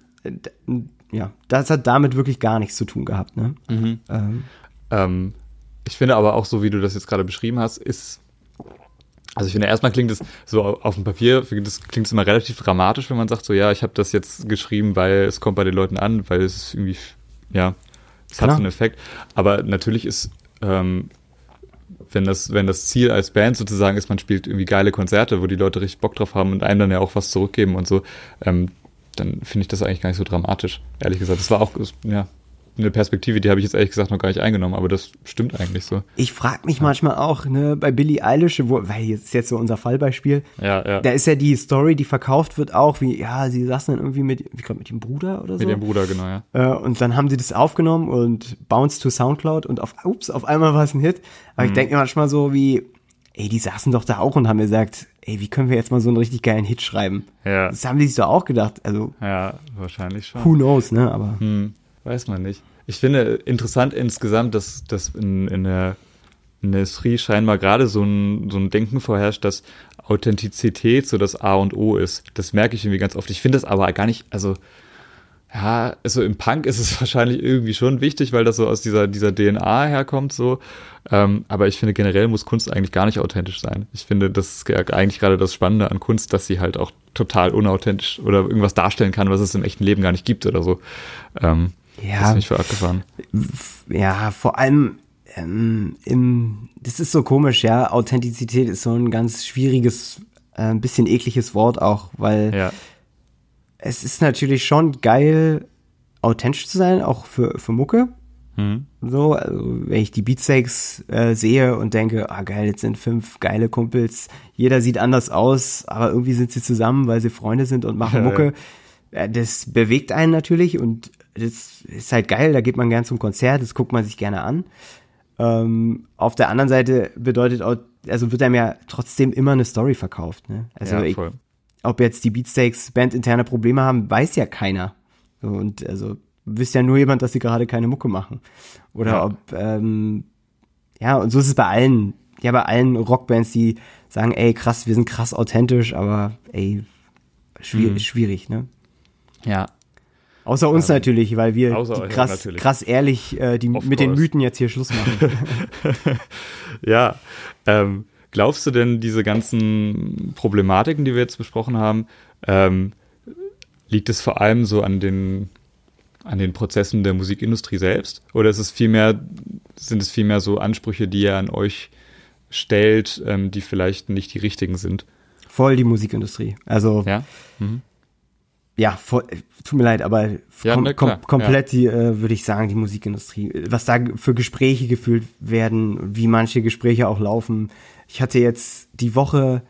ja, das hat damit wirklich gar nichts zu tun gehabt, ne? Mhm. Ähm, Ähm, ich finde aber auch so, wie du das jetzt gerade beschrieben hast, ist, also ich finde erstmal klingt es so auf dem Papier, klingt es klingt es immer relativ dramatisch, wenn man sagt so, ja, ich habe das jetzt geschrieben, weil es kommt bei den Leuten an, weil es ist irgendwie, ja, es hat so einen Effekt. Aber natürlich ist, ähm, wenn das, wenn das Ziel als Band sozusagen ist, man spielt irgendwie geile Konzerte, wo die Leute richtig Bock drauf haben und einem dann ja auch was zurückgeben und so, ähm, dann finde ich das eigentlich gar nicht so dramatisch, ehrlich gesagt. Das war auch, ja, eine Perspektive, die habe ich jetzt ehrlich gesagt noch gar nicht eingenommen, aber das stimmt eigentlich so. ich frage mich manchmal auch, ne, bei Billie Eilish, wo, weil jetzt ist jetzt so unser Fallbeispiel, Ja, ja. da ist ja die Story, die verkauft wird, auch wie, ja, sie saßen dann irgendwie mit, ich glaube, mit dem Bruder oder so. Mit ihrem Bruder, genau, ja. Äh, und dann haben sie das aufgenommen und bounced to Soundcloud und auf, ups, auf einmal war es ein Hit. Aber Mhm. ich denke manchmal so wie, ey, die saßen doch da auch und haben gesagt, ey, wie können wir jetzt mal so einen richtig geilen Hit schreiben? Ja, Das haben die sich doch auch gedacht. Also, ja, wahrscheinlich schon. who knows, ne? Aber Hm, weiß man nicht. Ich finde interessant insgesamt, dass, dass in, in der Industrie scheinbar gerade so ein, so ein Denken vorherrscht, dass Authentizität so das A und O ist. Das merke ich irgendwie ganz oft. Ich finde das aber gar nicht, also ja, also im Punk ist es wahrscheinlich irgendwie schon wichtig, weil das so aus dieser, dieser DNA herkommt, so. Ähm, aber ich finde generell muss Kunst eigentlich gar nicht authentisch sein. Ich finde, das ist eigentlich gerade das Spannende an Kunst, dass sie halt auch total unauthentisch oder irgendwas darstellen kann, was es im echten Leben gar nicht gibt oder so. Ähm, Das ja, finde ich für abgefahren. ja, vor allem ähm, im, das ist so komisch, ja. Authentizität ist so ein ganz schwieriges, äh, ein bisschen ekliges Wort auch, weil Ja, es ist natürlich schon geil, authentisch zu sein, auch für, für Mucke. mhm. So, also wenn ich die Beatsteaks äh, sehe und denke, ah geil, jetzt sind fünf geile Kumpels, jeder sieht anders aus, aber irgendwie sind sie zusammen, weil sie Freunde sind und machen Ja, Mucke. Äh, Das bewegt einen natürlich und das ist halt geil, da geht man gern zum Konzert, das guckt man sich gerne an. Ähm, auf der anderen Seite bedeutet auch, also wird einem ja trotzdem immer eine Story verkauft. Ne? Also ja, ich, ob jetzt die Beatsteaks bandinterne Probleme haben, weiß ja keiner. Und also wisst ja nur jemand, dass sie gerade keine Mucke machen. Oder Ja. ob, ähm, ja, und so ist es bei allen, ja, bei allen Rockbands, die sagen, ey, krass, wir sind krass authentisch, aber ey, schwierig, Mhm. schwierig ne? Ja, Außer uns natürlich, weil wir krass, krass ehrlich äh, die, mit den course. Mythen jetzt hier Schluss machen. ja. Ähm, glaubst du denn, diese ganzen Problematiken, die wir jetzt besprochen haben, ähm, liegt es vor allem so an den, an den Prozessen der Musikindustrie selbst? Oder ist es vielmehr, sind es vielmehr so Ansprüche, die ihr an euch stellt, ähm, die vielleicht nicht die richtigen sind? Voll die Musikindustrie. Also Ja? Mhm. Ja, voll, tut mir leid, aber Ja, kom ne, kom komplett die, äh, würde ich sagen, die Musikindustrie. Was da für Gespräche geführt werden, wie manche Gespräche auch laufen. Ich hatte jetzt die Woche,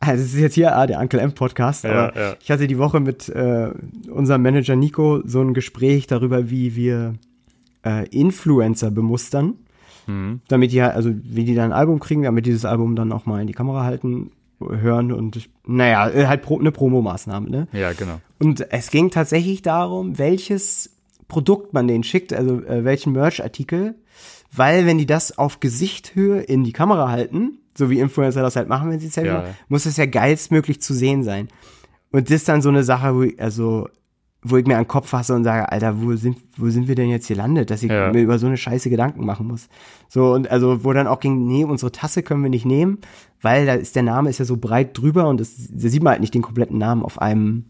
also es ist jetzt hier ah, der Uncle M Podcast, Ja, aber ja. ich hatte die Woche mit äh, unserem Manager Nico so ein Gespräch darüber, wie wir äh, Influencer bemustern, Mhm. damit die also wie die dann ein Album kriegen, damit die das Album dann auch mal in die Kamera halten, hören und naja, äh, halt pro, eine Promomaßnahme, ne? Ja, genau. Und es ging tatsächlich darum, welches Produkt man denen schickt, also äh, welchen Merch-Artikel, weil wenn die das auf Gesichthöhe in die Kamera halten, so wie Influencer das halt machen, wenn sie Selfie Ja. machen, muss es ja geilstmöglich zu sehen sein. Und das ist dann so eine Sache, wo ich, also, wo ich mir an den Kopf fasse und sage, Alter, wo sind, wo sind wir denn jetzt gelandet, dass ich Ja. mir über so eine Scheiße Gedanken machen muss. So, und also, wo dann auch ging, nee, unsere Tasse können wir nicht nehmen, weil da ist der Name ist ja so breit drüber und das, da sieht man halt nicht den kompletten Namen auf einem,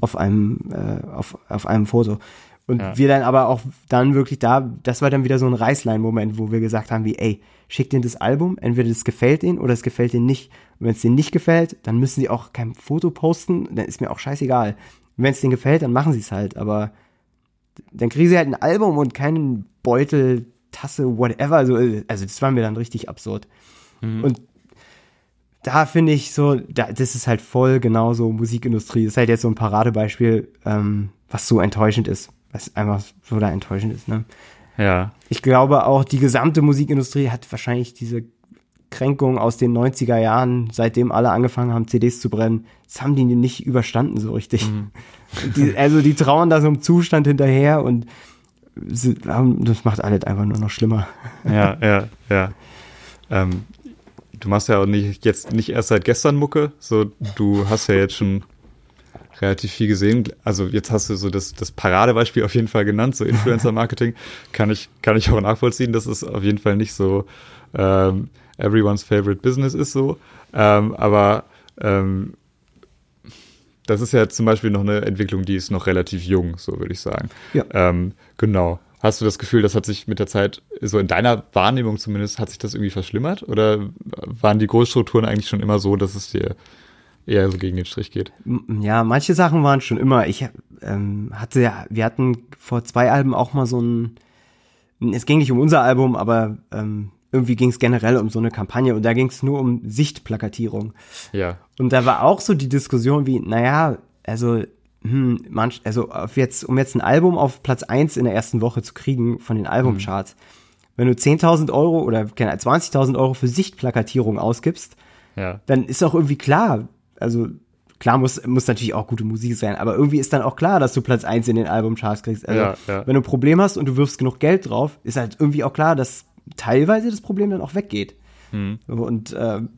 auf einem, äh, auf, auf einem Foto. Und Ja. wir dann aber auch dann wirklich da, das war dann wieder so ein Reißlein-Moment, wo wir gesagt haben, wie, ey, schickt ihnen das Album, entweder das gefällt ihnen oder es gefällt ihnen nicht. Und wenn es denen nicht gefällt, dann müssen sie auch kein Foto posten, dann ist mir auch scheißegal. Wenn es denen gefällt, dann machen sie es halt, aber dann kriegen sie halt ein Album und keinen Beutel, Tasse, whatever. Also, also das war mir dann richtig absurd. Und da finde ich so, da, das ist halt voll genauso Musikindustrie. Das ist halt jetzt so ein Paradebeispiel, ähm, was so enttäuschend ist. Was einfach so da enttäuschend ist, ne? Ja. Ich glaube auch, die gesamte Musikindustrie hat wahrscheinlich diese Kränkung aus den 90er Jahren, seitdem alle angefangen haben, CDs zu brennen, das haben die nicht überstanden so richtig. Die, also die trauern da so im Zustand hinterher und sie, das macht alles einfach nur noch schlimmer. Ja, ja, ja. Ähm, du machst ja auch nicht jetzt nicht erst seit gestern Mucke, so du hast ja jetzt schon relativ viel gesehen. Also jetzt hast du so das, das Paradebeispiel auf jeden Fall genannt, so Influencer-Marketing. kann ich, kann ich auch nachvollziehen, dass es auf jeden Fall nicht so ähm, everyone's favorite business ist so. Ähm, aber ähm, das ist ja zum Beispiel noch eine Entwicklung, die ist noch relativ jung, so würde ich sagen. Ja. Ähm, genau. Hast du das Gefühl, das hat sich mit der Zeit, so in deiner Wahrnehmung zumindest, hat sich das irgendwie verschlimmert? Oder waren die Großstrukturen eigentlich schon immer so, dass es dir eher so gegen den Strich geht? Ja, manche Sachen waren schon immer. Ich ähm, hatte ja, wir hatten vor zwei Alben auch mal so ein, es ging nicht um unser Album, aber ähm, irgendwie ging es generell um so eine Kampagne und da ging es nur um Sichtplakatierung. Ja. Und da war auch so die Diskussion wie, naja, also, hm, manch, also auf jetzt, um jetzt ein Album auf Platz eins in der ersten Woche zu kriegen von den Albumcharts, wenn du 10.000 Euro oder keine Ahnung, 20.000 Euro für Sichtplakatierung ausgibst, Ja. dann ist auch irgendwie klar, also klar muss, muss natürlich auch gute Musik sein, aber irgendwie ist dann auch klar, dass du Platz eins in den Albumcharts kriegst. Also, Ja, ja. wenn du ein Problem hast und du wirfst genug Geld drauf, ist halt irgendwie auch klar, dass teilweise das Problem dann auch weggeht. Hm. Und ähm,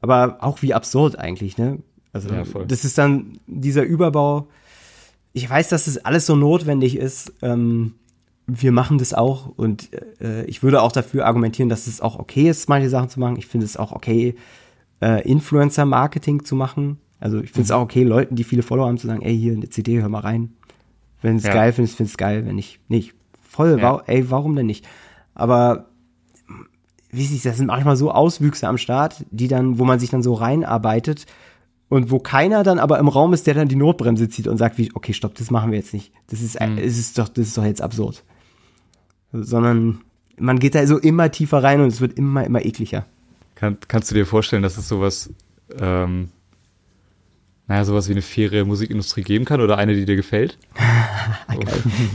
aber auch wie absurd eigentlich, ne? Also Ja, das ist dann dieser Überbau. Ich weiß, dass das alles so notwendig ist. Ähm, wir machen das auch und äh, ich würde auch dafür argumentieren, dass es auch okay ist, manche Sachen zu machen. Ich finde es auch okay, äh, Influencer-Marketing zu machen. Also ich finde Mhm. es auch okay, Leuten, die viele Follower haben, zu sagen, ey, hier eine CD, hör mal rein. Wenn es Ja. geil findest, findest es geil. Wenn nicht, nicht. Voll, Ja. wa ey, warum denn nicht? Aber wie sich das sind manchmal so Auswüchse am Start, die dann, wo man sich dann so reinarbeitet und wo keiner dann aber im Raum ist, der dann die Notbremse zieht und sagt, wie, okay, stopp, das machen wir jetzt nicht. Das ist, Mhm. es ist doch, das ist doch jetzt absurd. Sondern man geht da so immer tiefer rein und es wird immer, immer ekliger. Kann, kannst du dir vorstellen, dass es sowas, ähm, naja, sowas wie eine faire Musikindustrie geben kann oder eine, die dir gefällt? Geil.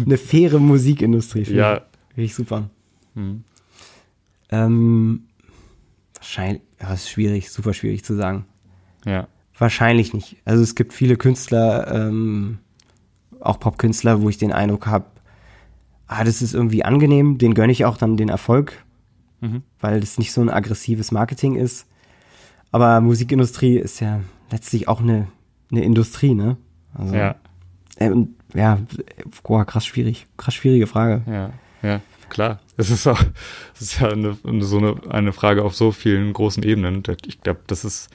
Eine faire Musikindustrie. Ja. Finde ich super. Hm. Ähm, wahrscheinlich, ja, ist schwierig, super schwierig zu sagen. Ja. Wahrscheinlich nicht. Also es gibt viele Künstler, ähm, auch Popkünstler, wo ich den Eindruck habe, ah, das ist irgendwie angenehm, den gönne ich auch dann den Erfolg, Mhm. weil das nicht so ein aggressives Marketing ist. Aber Musikindustrie ist ja letztlich auch eine, eine Industrie, ne? Also, Ja. äh, und, ja, boah, krass schwierig, krass schwierige Frage. Ja, ja, klar. Es ist auch, es ist ja eine, so eine, eine Frage auf so vielen großen Ebenen. Ich glaube, das ist,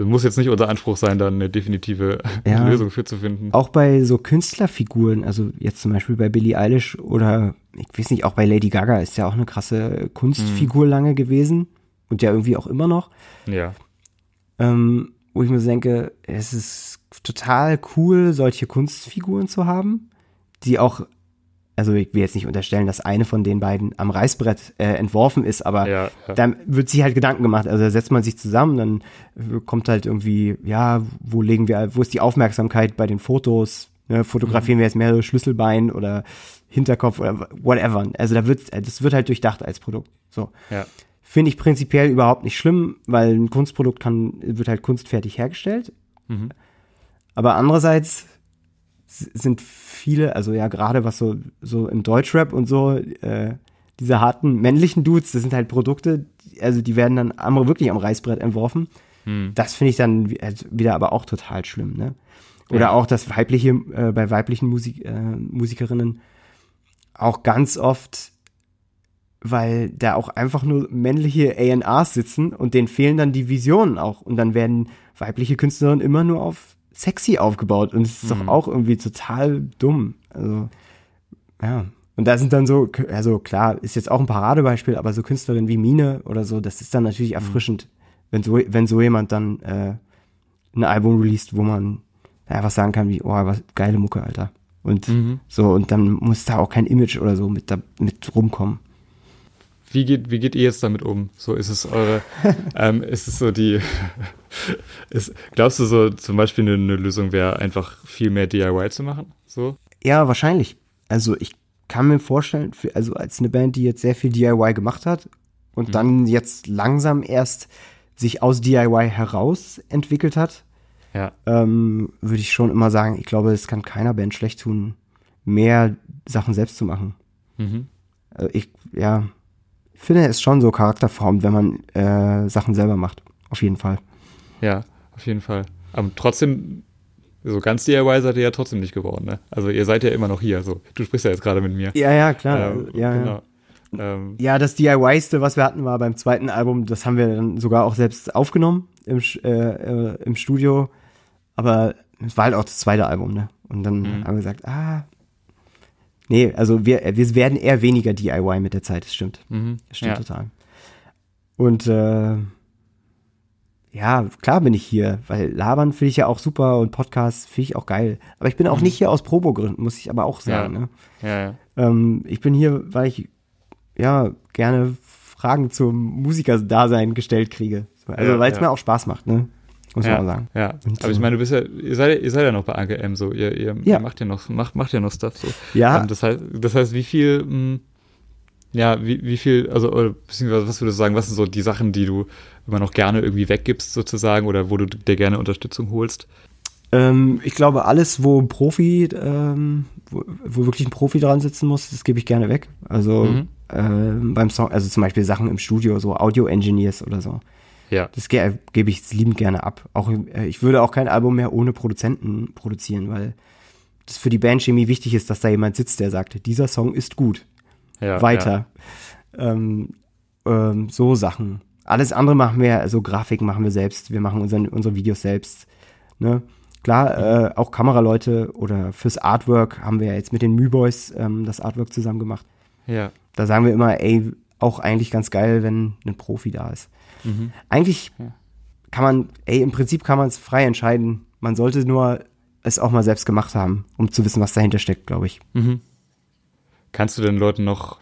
es muss jetzt nicht unser Anspruch sein, da eine definitive Ja. Lösung für zu finden. Auch bei so Künstlerfiguren, also jetzt zum Beispiel bei Billie Eilish oder ich weiß nicht, auch bei Lady Gaga ist ja auch eine krasse Kunstfigur lange gewesen und ja irgendwie auch immer noch. Ja, ähm, wo ich mir so denke, es ist total cool, solche Kunstfiguren zu haben, die auch, also ich will jetzt nicht unterstellen, dass eine von den beiden am Reißbrett äh, entworfen ist, aber ja, ja. dann wird sich halt Gedanken gemacht. Also da setzt man sich zusammen, dann kommt halt irgendwie, ja, wo legen wir, wo ist die Aufmerksamkeit bei den Fotos? Ne, fotografieren wir jetzt mehrere Schlüsselbein oder Hinterkopf oder whatever. Also da wird, das wird halt durchdacht als Produkt. So. ja. Finde ich prinzipiell überhaupt nicht schlimm, weil ein Kunstprodukt kann, wird halt kunstfertig hergestellt. Mhm. Aber andererseits sind viele, also ja, gerade was so, so im Deutschrap und so, äh, diese harten männlichen Dudes, das sind halt Produkte, also die werden dann am, wirklich am Reißbrett entworfen. Hm. Das finde ich dann also wieder aber auch total schlimm, ne? Oder ja. auch das weibliche, äh, bei weiblichen Musik, äh, Musikerinnen auch ganz oft, weil da auch einfach nur männliche A&Rs sitzen und denen fehlen dann die Visionen auch. Und dann werden weibliche Künstlerinnen immer nur auf sexy aufgebaut. Und es ist mhm. doch auch irgendwie total dumm. Also, ja. Und da sind dann so, also klar, ist jetzt auch ein Paradebeispiel, aber so Künstlerinnen wie Mine oder so, das ist dann natürlich mhm. erfrischend, mhm. wenn so, wenn so jemand dann äh, ein Album releast, wo man was sagen kann wie, oh, was geile Mucke, Alter. Und mhm. so, und dann muss da auch kein Image oder so mit, da, mit rumkommen. Wie geht, wie geht ihr jetzt damit um? So ist es eure, ähm, ist es so die, ist, glaubst du so zum Beispiel eine, eine Lösung wäre einfach viel mehr DIY zu machen? So? Ja, wahrscheinlich. Also ich kann mir vorstellen, für, also als eine Band, die jetzt sehr viel DIY gemacht hat und mhm. dann jetzt langsam erst sich aus DIY heraus entwickelt hat, ja. ähm, würde ich schon immer sagen, ich glaube, es kann keiner Band schlecht tun, mehr Sachen selbst zu machen. Mhm. Also ich, ja, finde es schon so charakterformt, wenn man äh, Sachen selber macht. Auf jeden Fall. Ja, auf jeden Fall. Aber trotzdem, so ganz DIY seid ihr ja trotzdem nicht geworden, ne? Also ihr seid ja immer noch hier. So, du sprichst ja jetzt gerade mit mir. Ja, ja, klar. Ähm, ja, genau. ja. Ähm, ja, das DIY-ste, was wir hatten, war beim zweiten Album, das haben wir dann sogar auch selbst aufgenommen im, äh, äh, im Studio. Aber es war halt auch das zweite Album, ne? Und dann mhm. haben wir gesagt, ah, nee, also wir, wir werden eher weniger DIY mit der Zeit, das stimmt. Mhm. Das stimmt ja. total. Und äh, ja, klar bin ich hier, weil Labern finde ich ja auch super und Podcasts finde ich auch geil. Aber ich bin auch mhm. nicht hier aus Probo-Gründen, muss ich aber auch sagen. Ja. Ne? Ja, ja. Ähm, ich bin hier, weil ich ja gerne Fragen zum Musikerdasein gestellt kriege. Also weil es mir auch Spaß macht, ne? Muss ja, man sagen. Ja, und aber ich meine, du bist ja, ihr seid, ihr seid ja noch bei Anke M so, ihr, ihr, ja. ihr macht ja noch, macht, macht ja noch Stuff so. Ja. Ähm, das heißt, das heißt, wie viel, mh, hm, ja, wie, wie viel, also, oder, beziehungsweise, was würdest du sagen, was sind so die Sachen, die du immer noch gerne irgendwie weggibst sozusagen oder wo du dir gerne Unterstützung holst? Ähm, ich glaube, alles, wo ein Profi, ähm, wo, wo, wirklich ein Profi dran sitzen muss, das gebe ich gerne weg. Also, mhm. ähm, beim Song, also zum Beispiel Sachen im Studio, so Audio-Engineers oder so. Ja. Das ge gebe ich liebend gerne ab. Auch, äh, ich würde auch kein Album mehr ohne Produzenten produzieren, weil das für die Bandchemie wichtig ist, dass da jemand sitzt, der sagt, dieser Song ist gut. Ja, Weiter. Ja. Ähm, ähm, so Sachen. Alles andere machen wir, also Grafiken machen wir selbst, wir machen unseren, unsere Videos selbst. Ne? Klar, äh, auch Kameraleute oder fürs Artwork haben wir jetzt mit den Müboys ähm, das Artwork zusammen gemacht. Ja. Da sagen wir immer, ey, auch eigentlich ganz geil, wenn ein Profi da ist. Mhm. Eigentlich kann man, ey, im Prinzip kann man es frei entscheiden. Man sollte nur es auch mal selbst gemacht haben, um zu wissen, was dahinter steckt, glaube ich. Mhm. Kannst du den Leuten noch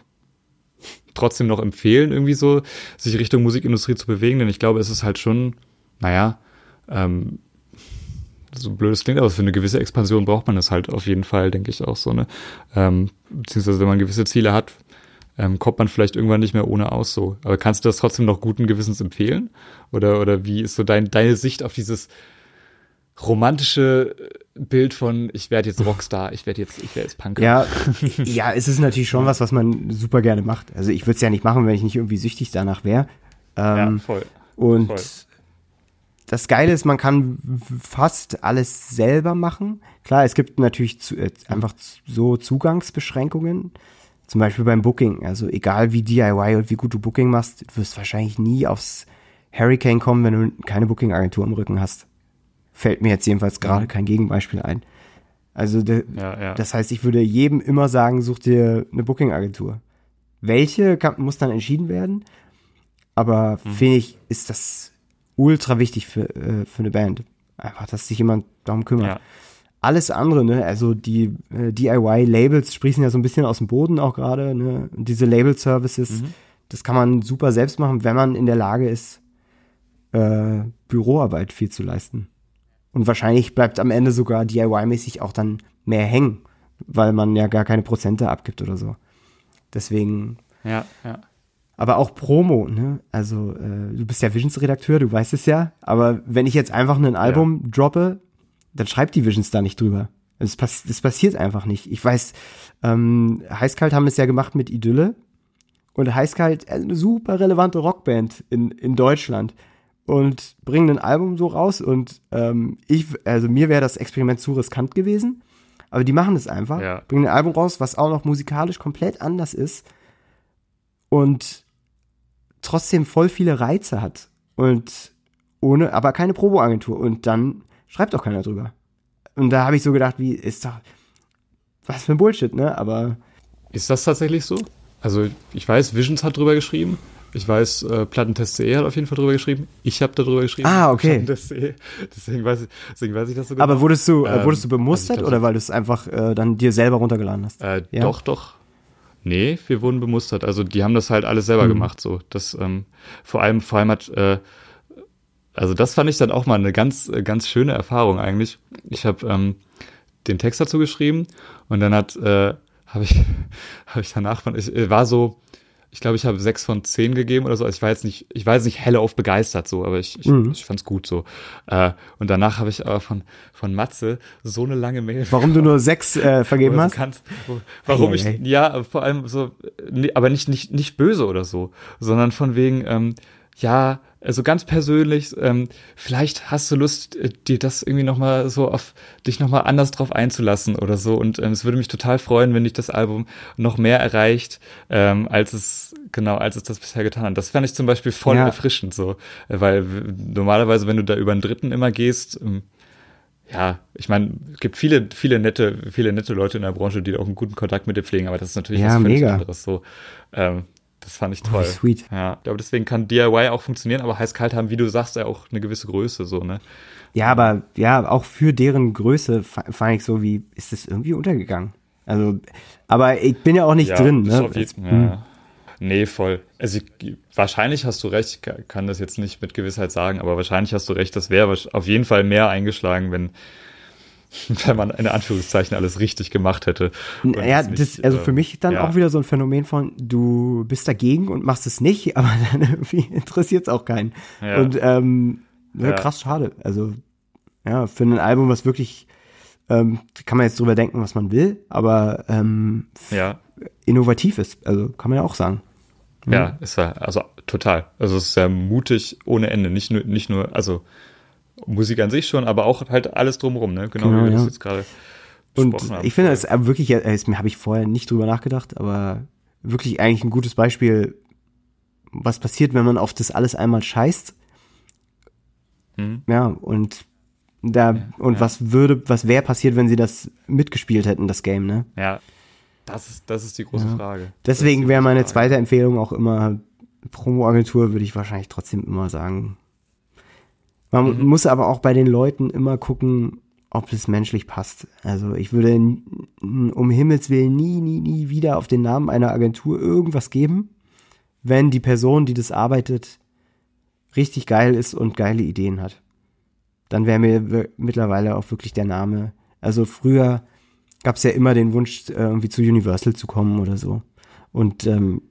trotzdem noch empfehlen, irgendwie so, sich Richtung Musikindustrie zu bewegen? Denn ich glaube, es ist halt schon, naja, ähm, so blöd es klingt, aber für eine gewisse Expansion braucht man das halt auf jeden Fall, denke ich auch so, ne? Ähm, beziehungsweise wenn man gewisse Ziele hat, ähm, kommt man vielleicht irgendwann nicht mehr ohne aus so. Aber kannst du das trotzdem noch guten Gewissens empfehlen? Oder, oder wie ist so dein, deine Sicht auf dieses romantische Bild von ich werde jetzt Rockstar, ich werde jetzt, ich werde jetzt Punker. Ja, ja, es ist natürlich schon was, was man super gerne macht. Also ich würde es ja nicht machen, wenn ich nicht irgendwie süchtig danach wäre. Ähm, ja, voll. Und voll. das Geile ist, man kann fast alles selber machen. Klar, es gibt natürlich zu, äh, einfach so Zugangsbeschränkungen. Zum Beispiel beim Booking. Also egal wie DIY und wie gut du Booking machst, du wirst wahrscheinlich nie aufs Hurricane kommen, wenn du keine Booking-Agentur im Rücken hast. Fällt mir jetzt jedenfalls gerade mhm. kein Gegenbeispiel ein. Also de, ja, ja. das heißt, ich würde jedem immer sagen, such dir eine Booking-Agentur. Welche kann, muss dann entschieden werden? Aber mhm. finde ich, ist das ultra wichtig für, äh, für eine Band. Einfach, dass sich jemand darum kümmert. Ja alles andere, ne, also die äh, DIY-Labels sprießen ja so ein bisschen aus dem Boden auch gerade, ne, diese Label-Services, mhm. das kann man super selbst machen, wenn man in der Lage ist, äh, Büroarbeit viel zu leisten. Und wahrscheinlich bleibt am Ende sogar DIY-mäßig auch dann mehr hängen, weil man ja gar keine Prozente abgibt oder so. Deswegen. Ja, ja. Aber auch Promo, ne? Also, äh, du bist ja Visions-Redakteur, du weißt es ja. Aber wenn ich jetzt einfach ein Album ja. droppe, dann schreibt die Visions da nicht drüber. Es pass das passiert einfach nicht. Ich weiß, ähm, Heißkalt haben es ja gemacht mit Idylle. Und Heißkalt, eine super relevante Rockband in, in Deutschland. Und bringen ein Album so raus. Und ähm, ich, also mir wäre das Experiment zu riskant gewesen. Aber die machen es einfach. Ja. Bringen ein Album raus, was auch noch musikalisch komplett anders ist. Und trotzdem voll viele Reize hat. Und ohne, aber keine Proboagentur. Und dann schreibt auch keiner drüber. Und da habe ich so gedacht, wie ist doch was für ein Bullshit, ne? Aber Ist das tatsächlich so? Also ich weiß, Visions hat drüber geschrieben. Ich weiß, äh, Plattentest.de hat auf jeden Fall drüber geschrieben. Ich habe darüber geschrieben. Ah, okay. Plattentest.de. Deswegen weiß, ich, deswegen weiß ich das sogar. aber wurdest du äh, Ähm, wurdest du also bemustert glaub, oder weil du es einfach äh, dann dir selber runtergeladen hast? Äh, Ja? Doch, doch. Nee, wir wurden bemustert. Also die haben das halt alles selber Mhm. gemacht. So, das ähm, vor allem, vor allem hat, äh, also das fand ich dann auch mal eine ganz, äh, ganz schöne Erfahrung eigentlich. Ich habe ähm, den Text dazu geschrieben und dann hat, äh, habe ich, habe ich danach von, ich äh, war so, ich glaube, ich habe sechs von zehn gegeben oder so. Also ich war jetzt nicht, ich war jetzt nicht helle auf begeistert so, aber ich, ich, Mhm. ich fand's gut so. Äh, und danach habe ich aber von von Matze so eine lange Mail Warum du nur sechs äh, vergeben hast? kannst, wo- warum ich, Eieiei. ja, vor allem so, nee, aber nicht, nicht, nicht böse oder so, sondern von wegen, ähm, ja, also ganz persönlich, ähm, vielleicht hast du Lust, äh, dir das irgendwie nochmal so auf, dich nochmal anders drauf einzulassen oder so. Und ähm, es würde mich total freuen, wenn dich das Album noch mehr erreicht, ähm, als es, genau, als es das bisher getan hat. Das fand ich zum Beispiel voll Ja. erfrischend so, äh, weil normalerweise, wenn du da über einen Dritten immer gehst, ähm, ja, ich meine, es gibt viele, viele nette, viele nette Leute in der Branche, die auch einen guten Kontakt mit dir pflegen, aber das ist natürlich Ja, was völlig mega. anderes. So, ähm, das fand ich Oh, toll. wie sweet. Ja, ich glaube, deswegen kann DIY auch funktionieren, aber heiß-kalt haben, wie du sagst, ja auch eine gewisse Größe, so, ne? Ja, aber ja, auch für deren Größe fa- fand ich so, wie ist das irgendwie untergegangen? Also, aber ich bin ja auch nicht ja, drin, ne? Hm. ja. Nee, voll. Also ich, wahrscheinlich hast du recht, ich ka- kann das jetzt nicht mit Gewissheit sagen, aber wahrscheinlich hast du recht, das wäre auf jeden Fall mehr eingeschlagen, wenn, wenn man in Anführungszeichen alles richtig gemacht hätte. Ja, nicht, das, also für ähm, mich dann ja. auch wieder so ein Phänomen von, du bist dagegen und machst es nicht, aber dann irgendwie interessiert es auch keinen. Ja. Und ähm, ja, krass schade. Also, ja, für ein Album, was wirklich, ähm, kann man jetzt drüber denken, was man will, aber ähm, Ja, innovativ ist. Also kann man ja auch sagen. Ja, ist ja, also total. Also es ist sehr mutig ohne Ende. Nicht nur, nicht nur, also Musik an sich schon, aber auch halt alles drumherum, ne? Genau, Genau, wie wir das ja. jetzt gerade Und besprochen haben. ich finde, es ist wirklich, äh, es habe ich vorher nicht drüber nachgedacht, aber wirklich eigentlich ein gutes Beispiel, was passiert, wenn man auf das alles einmal scheißt. Hm. Ja, und da, und ja. was würde, was wäre passiert, wenn sie das mitgespielt hätten, das Game, ne? Ja, das ist, das ist die große Ja. Frage. Deswegen wäre meine Frage. zweite Empfehlung auch immer Promo-Agentur, würde ich wahrscheinlich trotzdem immer sagen. Man Mhm. muss aber auch bei den Leuten immer gucken, ob es menschlich passt. Also ich würde um Himmels Willen nie, nie, nie wieder auf den Namen einer Agentur irgendwas geben, wenn die Person, die das arbeitet, richtig geil ist und geile Ideen hat. Dann wäre mir mittlerweile auch wirklich der Name. Also früher gab es ja immer den Wunsch, äh, irgendwie zu Universal zu kommen oder so. Und ähm,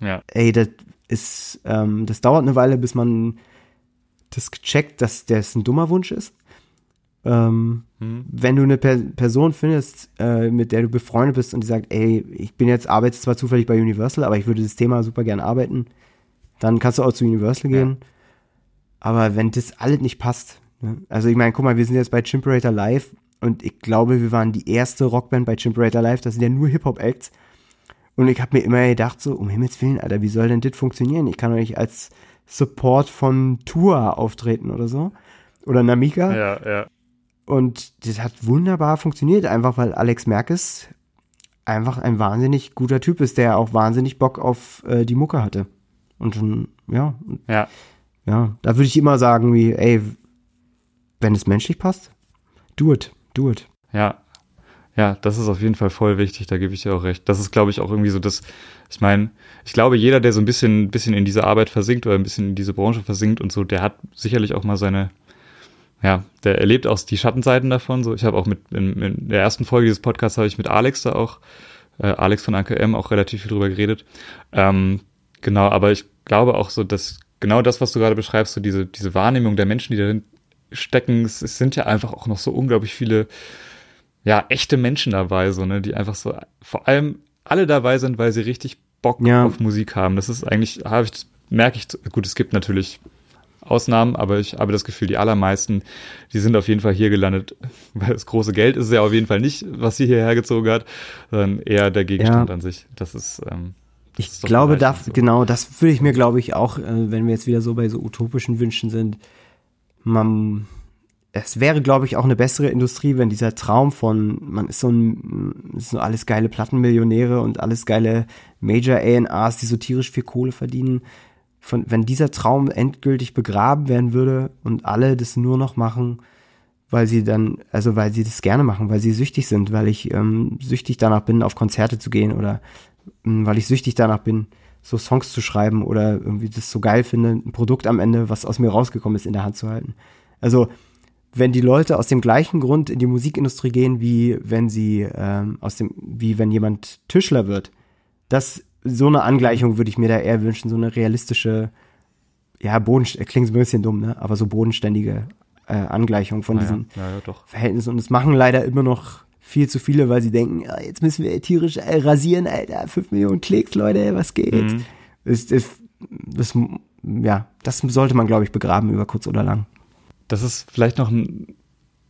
Ja, ey, das ist, ähm, das dauert eine Weile, bis man das checkt, dass das ein dummer Wunsch ist. Ähm, hm. wenn du eine per Person findest, äh, mit der du befreundet bist und die sagt, ey, ich bin jetzt, arbeite zwar zufällig bei Universal, aber ich würde das Thema super gern arbeiten, dann kannst du auch zu Universal Ja. gehen. Aber wenn das alles nicht passt, ne? also ich meine, guck mal, wir sind jetzt bei Chimperator Live und ich glaube, wir waren die erste Rockband bei Chimperator Live, das sind ja nur Hip-Hop-Acts. Und ich habe mir immer gedacht, so, um Himmels Willen, Alter, wie soll denn das funktionieren? Ich kann doch nicht als Support von Tour auftreten oder so. Oder Namika. ja, ja. Und das hat wunderbar funktioniert, einfach weil Alex Merkes einfach ein wahnsinnig guter Typ ist, der auch wahnsinnig Bock auf äh, die Mucke hatte. Und schon, ja, Ja, ja, da würde ich immer sagen, wie, ey, wenn es menschlich passt, do it, do it. ja. Ja, das ist auf jeden Fall voll wichtig, da gebe ich dir auch recht. Das ist, glaube ich, auch irgendwie so das, ich meine, ich glaube, jeder, der so ein bisschen, bisschen in diese Arbeit versinkt oder ein bisschen in diese Branche versinkt und so, der hat sicherlich auch mal seine, ja, der erlebt auch die Schattenseiten davon. So, ich habe auch mit in, in der ersten Folge dieses Podcasts habe ich mit Alex da auch, äh, Alex von AKM auch relativ viel drüber geredet. Ähm, genau, aber ich glaube auch so, dass genau das, was du gerade beschreibst, so diese, diese Wahrnehmung der Menschen, die darin stecken, es, es sind ja einfach auch noch so unglaublich viele ja, echte Menschen dabei, so, ne, die einfach so, vor allem alle dabei sind, weil sie richtig Bock ja. auf Musik haben. Das ist eigentlich, habe ich, merke ich, gut, es gibt natürlich Ausnahmen, aber ich habe das Gefühl, die allermeisten, die sind auf jeden Fall hier gelandet, weil das große Geld ist ja auf jeden Fall nicht, was sie hierher gezogen hat, sondern eher der Gegenstand ja. an sich. Das ist, ähm, das ich ist glaube, da, so. genau, das würde ich mir, glaube ich, auch, äh, wenn wir jetzt wieder so bei so utopischen Wünschen sind, man, es wäre, glaube ich, auch eine bessere Industrie, wenn dieser Traum von, man ist so ein, ist so alles geile Plattenmillionäre und alles geile Major A&Rs, die so tierisch viel Kohle verdienen, von, wenn dieser Traum endgültig begraben werden würde und alle das nur noch machen, weil sie dann, also weil sie das gerne machen, weil sie süchtig sind, weil ich ähm, süchtig danach bin, auf Konzerte zu gehen oder ähm, weil ich süchtig danach bin, so Songs zu schreiben oder irgendwie das so geil finde, ein Produkt am Ende, was aus mir rausgekommen ist, in der Hand zu halten. Also wenn die Leute aus dem gleichen Grund in die Musikindustrie gehen, wie wenn sie ähm, aus dem, wie wenn jemand Tischler wird, das so eine Angleichung würde ich mir da eher wünschen, so eine realistische, ja, Boden, klingt ein bisschen dumm, ne? Aber so bodenständige äh, Angleichung von ah, diesen ja. Ja, ja, Verhältnissen. Und das machen leider immer noch viel zu viele, weil sie denken, ja, jetzt müssen wir tierisch äh, rasieren, Alter, fünf Millionen Klicks, Leute, was geht? Mhm. Das, das, das, ja, das sollte man, glaube ich, begraben über kurz oder lang. Das ist vielleicht noch ein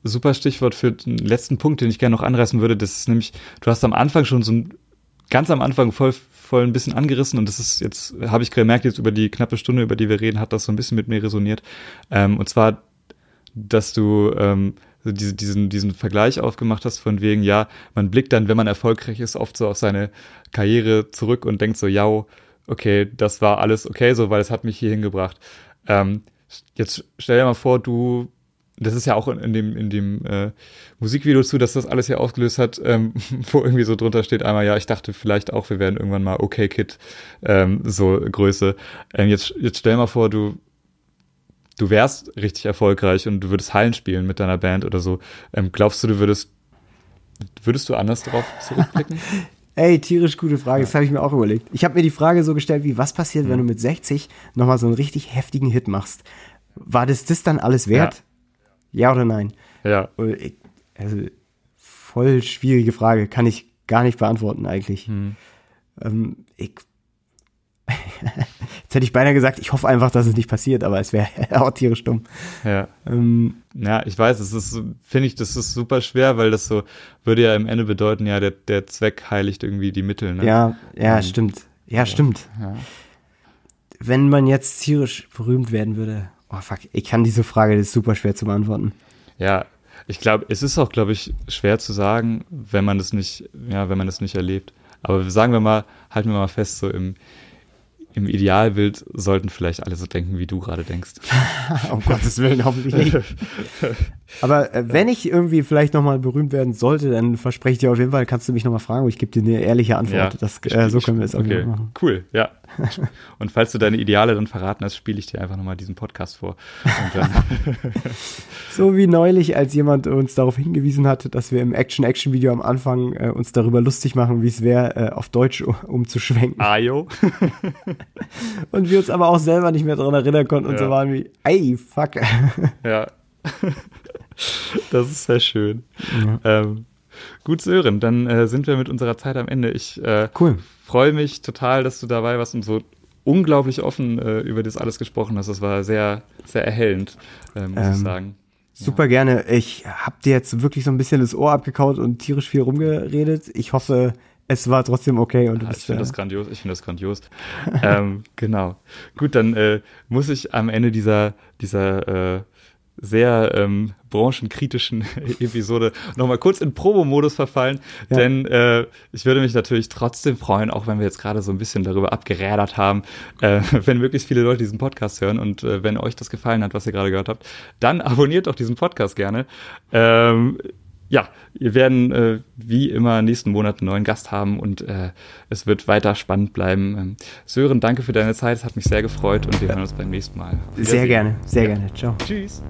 super Stichwort für den letzten Punkt, den ich gerne noch anreißen würde. Das ist nämlich, du hast am Anfang schon so ein, ganz am Anfang voll voll ein bisschen angerissen und das ist jetzt, habe ich gemerkt, jetzt über die knappe Stunde, über die wir reden, hat das so ein bisschen mit mir resoniert. Ähm, und zwar, dass du ähm, diese, diesen, diesen Vergleich aufgemacht hast von wegen, ja, man blickt dann, wenn man erfolgreich ist, oft so auf seine Karriere zurück und denkt so, ja, okay, das war alles okay so, weil es hat mich hier hingebracht. Ähm, jetzt stell dir mal vor, du das ist ja auch in dem, in dem äh, Musikvideo zu, dass das alles hier ausgelöst hat, ähm, wo irgendwie so drunter steht, einmal, ja, ich dachte vielleicht auch, wir werden irgendwann mal okay Kid, ähm, so Größe. Ähm, jetzt, jetzt stell mal vor, du, du wärst richtig erfolgreich und du würdest Hallen spielen mit deiner Band oder so. Ähm, glaubst du, du würdest, würdest du anders darauf zurückblicken? Ey, tierisch gute Frage, das habe ich mir auch überlegt. Ich habe mir die Frage so gestellt, wie was passiert, wenn mhm. du mit 60 nochmal so einen richtig heftigen Hit machst? War das das dann alles wert? Ja. Ja oder nein? Ja. Ich, also, voll schwierige Frage, kann ich gar nicht beantworten eigentlich. Hm. Ähm, ich, jetzt hätte ich beinahe gesagt, ich hoffe einfach, dass es nicht passiert, aber es wäre auch tierisch dumm. Ja. Ähm, ja, ich weiß, es ist, finde ich, das ist super schwer, weil das so würde ja im Ende bedeuten, ja, der, der Zweck heiligt irgendwie die Mittel. Ne? Ja, ja, um, stimmt. Ja, ja stimmt. Ja. Wenn man jetzt tierisch berühmt werden würde, Oh fuck, ich kann diese Frage, das ist super schwer zu beantworten. Ja, ich glaube, es ist auch, glaube ich, schwer zu sagen, wenn man das nicht, ja, wenn man das nicht erlebt. Aber sagen wir mal, halten wir mal fest, so im, im Idealbild sollten vielleicht alle so denken, wie du gerade denkst. um Gottes Willen, hoffentlich nicht. Aber äh, wenn ich irgendwie vielleicht nochmal berühmt werden sollte, dann verspreche ich dir auf jeden Fall, kannst du mich nochmal fragen, ich gebe dir eine ehrliche Antwort. Ja, das, äh, so können wir es auch okay. machen. Cool, ja. Und falls du deine Ideale dann verraten hast, spiele ich dir einfach nochmal diesen Podcast vor. so wie neulich, als jemand uns darauf hingewiesen hat, dass wir im Action-Action-Video am Anfang äh, uns darüber lustig machen, wie es wäre, äh, auf Deutsch umzuschwenken. Ajo. und wir uns aber auch selber nicht mehr daran erinnern konnten und ja. so waren wie, ey, fuck. ja. Das ist sehr schön. Ja. Ähm, gut, Sören, dann äh, sind wir mit unserer Zeit am Ende. Ich äh, cool. Freue mich total, dass du dabei warst und so unglaublich offen äh, über das alles gesprochen hast. Das war sehr, sehr erhellend, äh, muss ähm, ich sagen. Super ja. gerne. Ich habe dir jetzt wirklich so ein bisschen das Ohr abgekaut und tierisch viel rumgeredet. Ich hoffe, es war trotzdem okay. Und du bist, ich finde das grandios. Ich finde das grandios. ähm, genau. Gut, dann äh, muss ich am Ende dieser dieser äh, sehr ähm, branchenkritischen Episode nochmal kurz in Probo-Modus verfallen, ja. denn äh, ich würde mich natürlich trotzdem freuen, auch wenn wir jetzt gerade so ein bisschen darüber abgerädert haben, äh, wenn möglichst viele Leute diesen Podcast hören und äh, wenn euch das gefallen hat, was ihr gerade gehört habt, dann abonniert doch diesen Podcast gerne. Ähm, ja, wir werden äh, wie immer nächsten Monat einen neuen Gast haben und äh, es wird weiter spannend bleiben. Ähm, Sören, danke für deine Zeit, es hat mich sehr gefreut und wir hören uns beim nächsten Mal. Sehr gerne, sehr ja. gerne. Ciao. Tschüss.